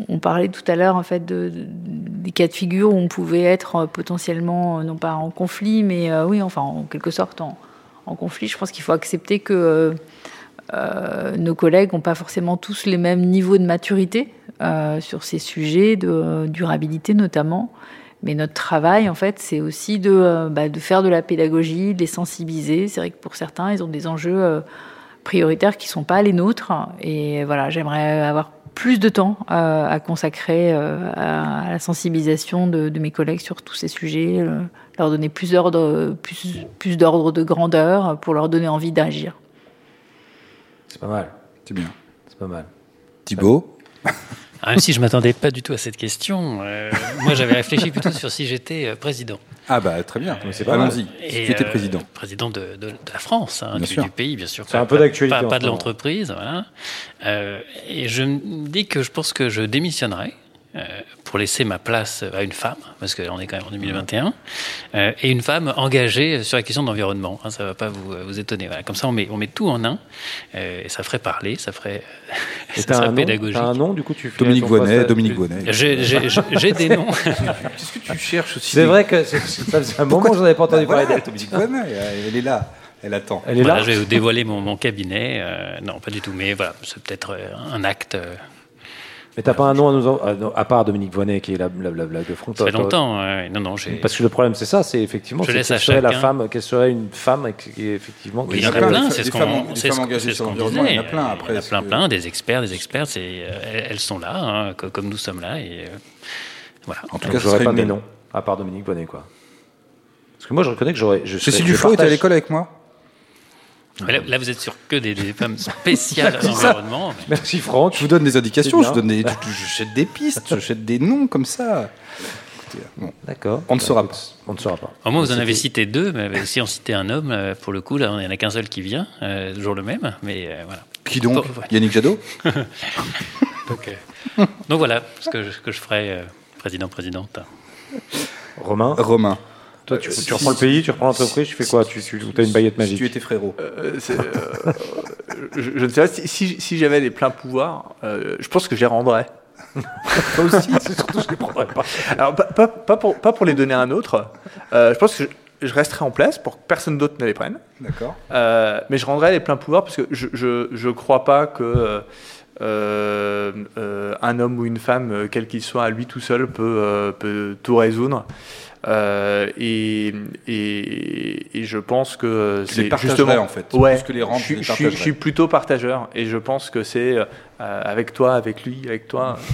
On- parlait tout à l'heure en fait de, de- des cas de figure où on pouvait être euh, potentiellement euh, non pas en conflit, mais euh, oui, enfin en quelque sorte en, conflit. Je pense qu'il faut accepter que nos collègues n'ont pas forcément tous les mêmes niveaux de maturité sur ces sujets de durabilité notamment. Mais notre travail, en fait, c'est aussi de, bah, de faire de la pédagogie, de les sensibiliser. C'est vrai que pour certains, ils ont des enjeux prioritaires qui sont pas les nôtres. Et voilà, j'aimerais avoir plus de temps euh, à consacrer euh, à, à la sensibilisation de, de mes collègues sur tous ces sujets, euh, leur donner plus d'ordre, plus, plus d'ordre de grandeur pour leur donner envie d'agir.
C'est pas mal.
C'est bien.
C'est pas mal.
Thibaut?
Ah, même si je m'attendais pas du tout à cette question, euh, moi j'avais réfléchi plutôt sur si j'étais président.
Ah bah très bien,
c'est pas
allons-y. Tu étais
euh,
président.
Président de, de- de la France, hein, du, pays, bien sûr.
C'est un
Pas-
peu d'actualité
Pas, pas de l'entreprise, voilà. Euh, et je me dis que je pense que je démissionnerai euh, pour laisser ma place à une femme, parce qu'on est quand même en 2021, euh, et une femme engagée sur la question de l'environnement. hein, ça va pas vous, vous étonner. Voilà. Comme ça, on met, on met tout en un, euh, et ça ferait parler, ça ferait,
Et
ça serait
nom,
pédagogique.
un nom, du coup, tu fais
Dominique Voinet,
à-
Dominique Voinet.
J'ai- des noms.
Qu'est-ce que tu cherches aussi
C'est vrai que c'est- ça faisait un moment que j'en avais pas entendu parler
Voilà,
d'elle.
Dominique Voinet, elle est là, elle attend.
Elle est
Voilà,
là.
je vais vous dévoiler mon, mon cabinet. euh, non, pas du tout. Mais voilà, c'est peut-être euh, un acte. Euh,
Mais t'as pas un nom à nous en- à, part Dominique Voinet qui est la, la, la blague de front.
ça fait
toi-
longtemps. euh, non, non, j'ai.
Parce que le problème, c'est ça, c'est effectivement,
Je laisse
quelle
à
serait la femme, quelle serait une femme qui est effectivement.
Oui, il y en a plein, c'est ce qu'on c'est ce- qu'on
l'environnement, il y en a
disait.
plein, après,
Il y en a plein, plein, des experts, des experts, c'est, euh, elles, sont là, hein, co- comme nous sommes là. Et, euh, voilà.
En tout
Donc,
cas,
j'aurais pas mes noms, à part Dominique Bonnet, quoi. Parce que moi, je reconnais que j'aurais. Serais- je
Duflo était à l'école avec moi
Là, là, vous êtes sur que des, des femmes spéciales à l'environnement.
Merci Franck.
Je vous donne des indications, je, donne des, je, je jette des pistes, je jette des noms comme ça. Bon,
D'accord.
On ne saura
écoute, On ne saura pas.
Au moins, vous en avez cité deux, mais si on citait un homme, euh, pour le coup, là, il n'y en a qu'un seul qui vient, euh, toujours le même. Mais euh, voilà.
Qui donc. Yannick Jadot
Donc, euh, donc voilà ce que je, que je ferai, euh, président, présidente.
Romain,
Romain.
Toi, tu, tu reprends le pays, tu reprends l'entreprise, tu fais quoi Tu, tu as une baguette
Si
magique
tu étais frérot.
Euh, euh, je, je ne sais pas si, si, si j'avais les pleins pouvoirs, euh, je pense que je les rendrais.
Toi aussi
C'est surtout que je les prendrais pas.
Alors, pas, pas, pas pour, pas pour les donner à un autre. Euh, je pense que je, je resterai en place pour que personne d'autre ne les prenne.
D'accord.
Euh, mais je rendrai les pleins pouvoirs parce que je, je, je crois pas que euh, euh, euh, un homme ou une femme, euh, quel qu'il soit, à lui tout seul, peut, euh, peut tout résoudre. Euh, et, et, et je pense que c'est justement
en fait.
Ouais,
Plus que les rendre,
je,
les
je suis- je
partagerais.
suis plutôt partageur et je pense que c'est euh, avec toi, avec lui, avec toi.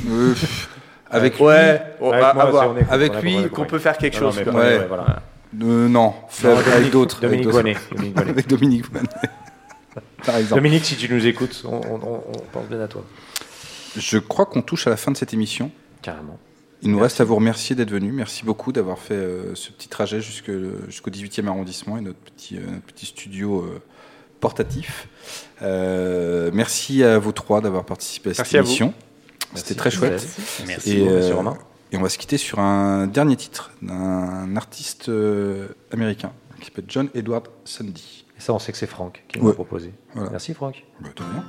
Avec lui,
ouais,
Avec moi,
avoir-
est-
avec lui,
qu'on peut faire quelque
Non, non,
chose.
prenez,
Ouais.
ouais, voilà.
euh, non,
Non,
avec
Dominique-
d'autres. avec
Dominique Voynet.
Avec Dominique. Par exemple.
Dominique, si tu nous écoutes, on- on pense bien à toi.
Je crois qu'on touche à la fin de cette émission.
Carrément.
Il nous
Merci.
reste à vous remercier d'être venu. Merci beaucoup d'avoir fait euh, ce petit trajet jusque- jusqu'au 18e arrondissement et notre petit, euh, notre petit studio euh, portatif. Euh, merci à vous trois d'avoir participé à cette
Merci
émission. C'était très chouette.
Merci.
Et,
Merci, Romain.
et on va se quitter sur un dernier titre d'un artiste euh, américain qui s'appelle John Edward Sundy.
Et ça, on sait que c'est Franck qui nous
Ouais.
l'a proposé.
Voilà.
Merci, Franck.
Bah, de rien.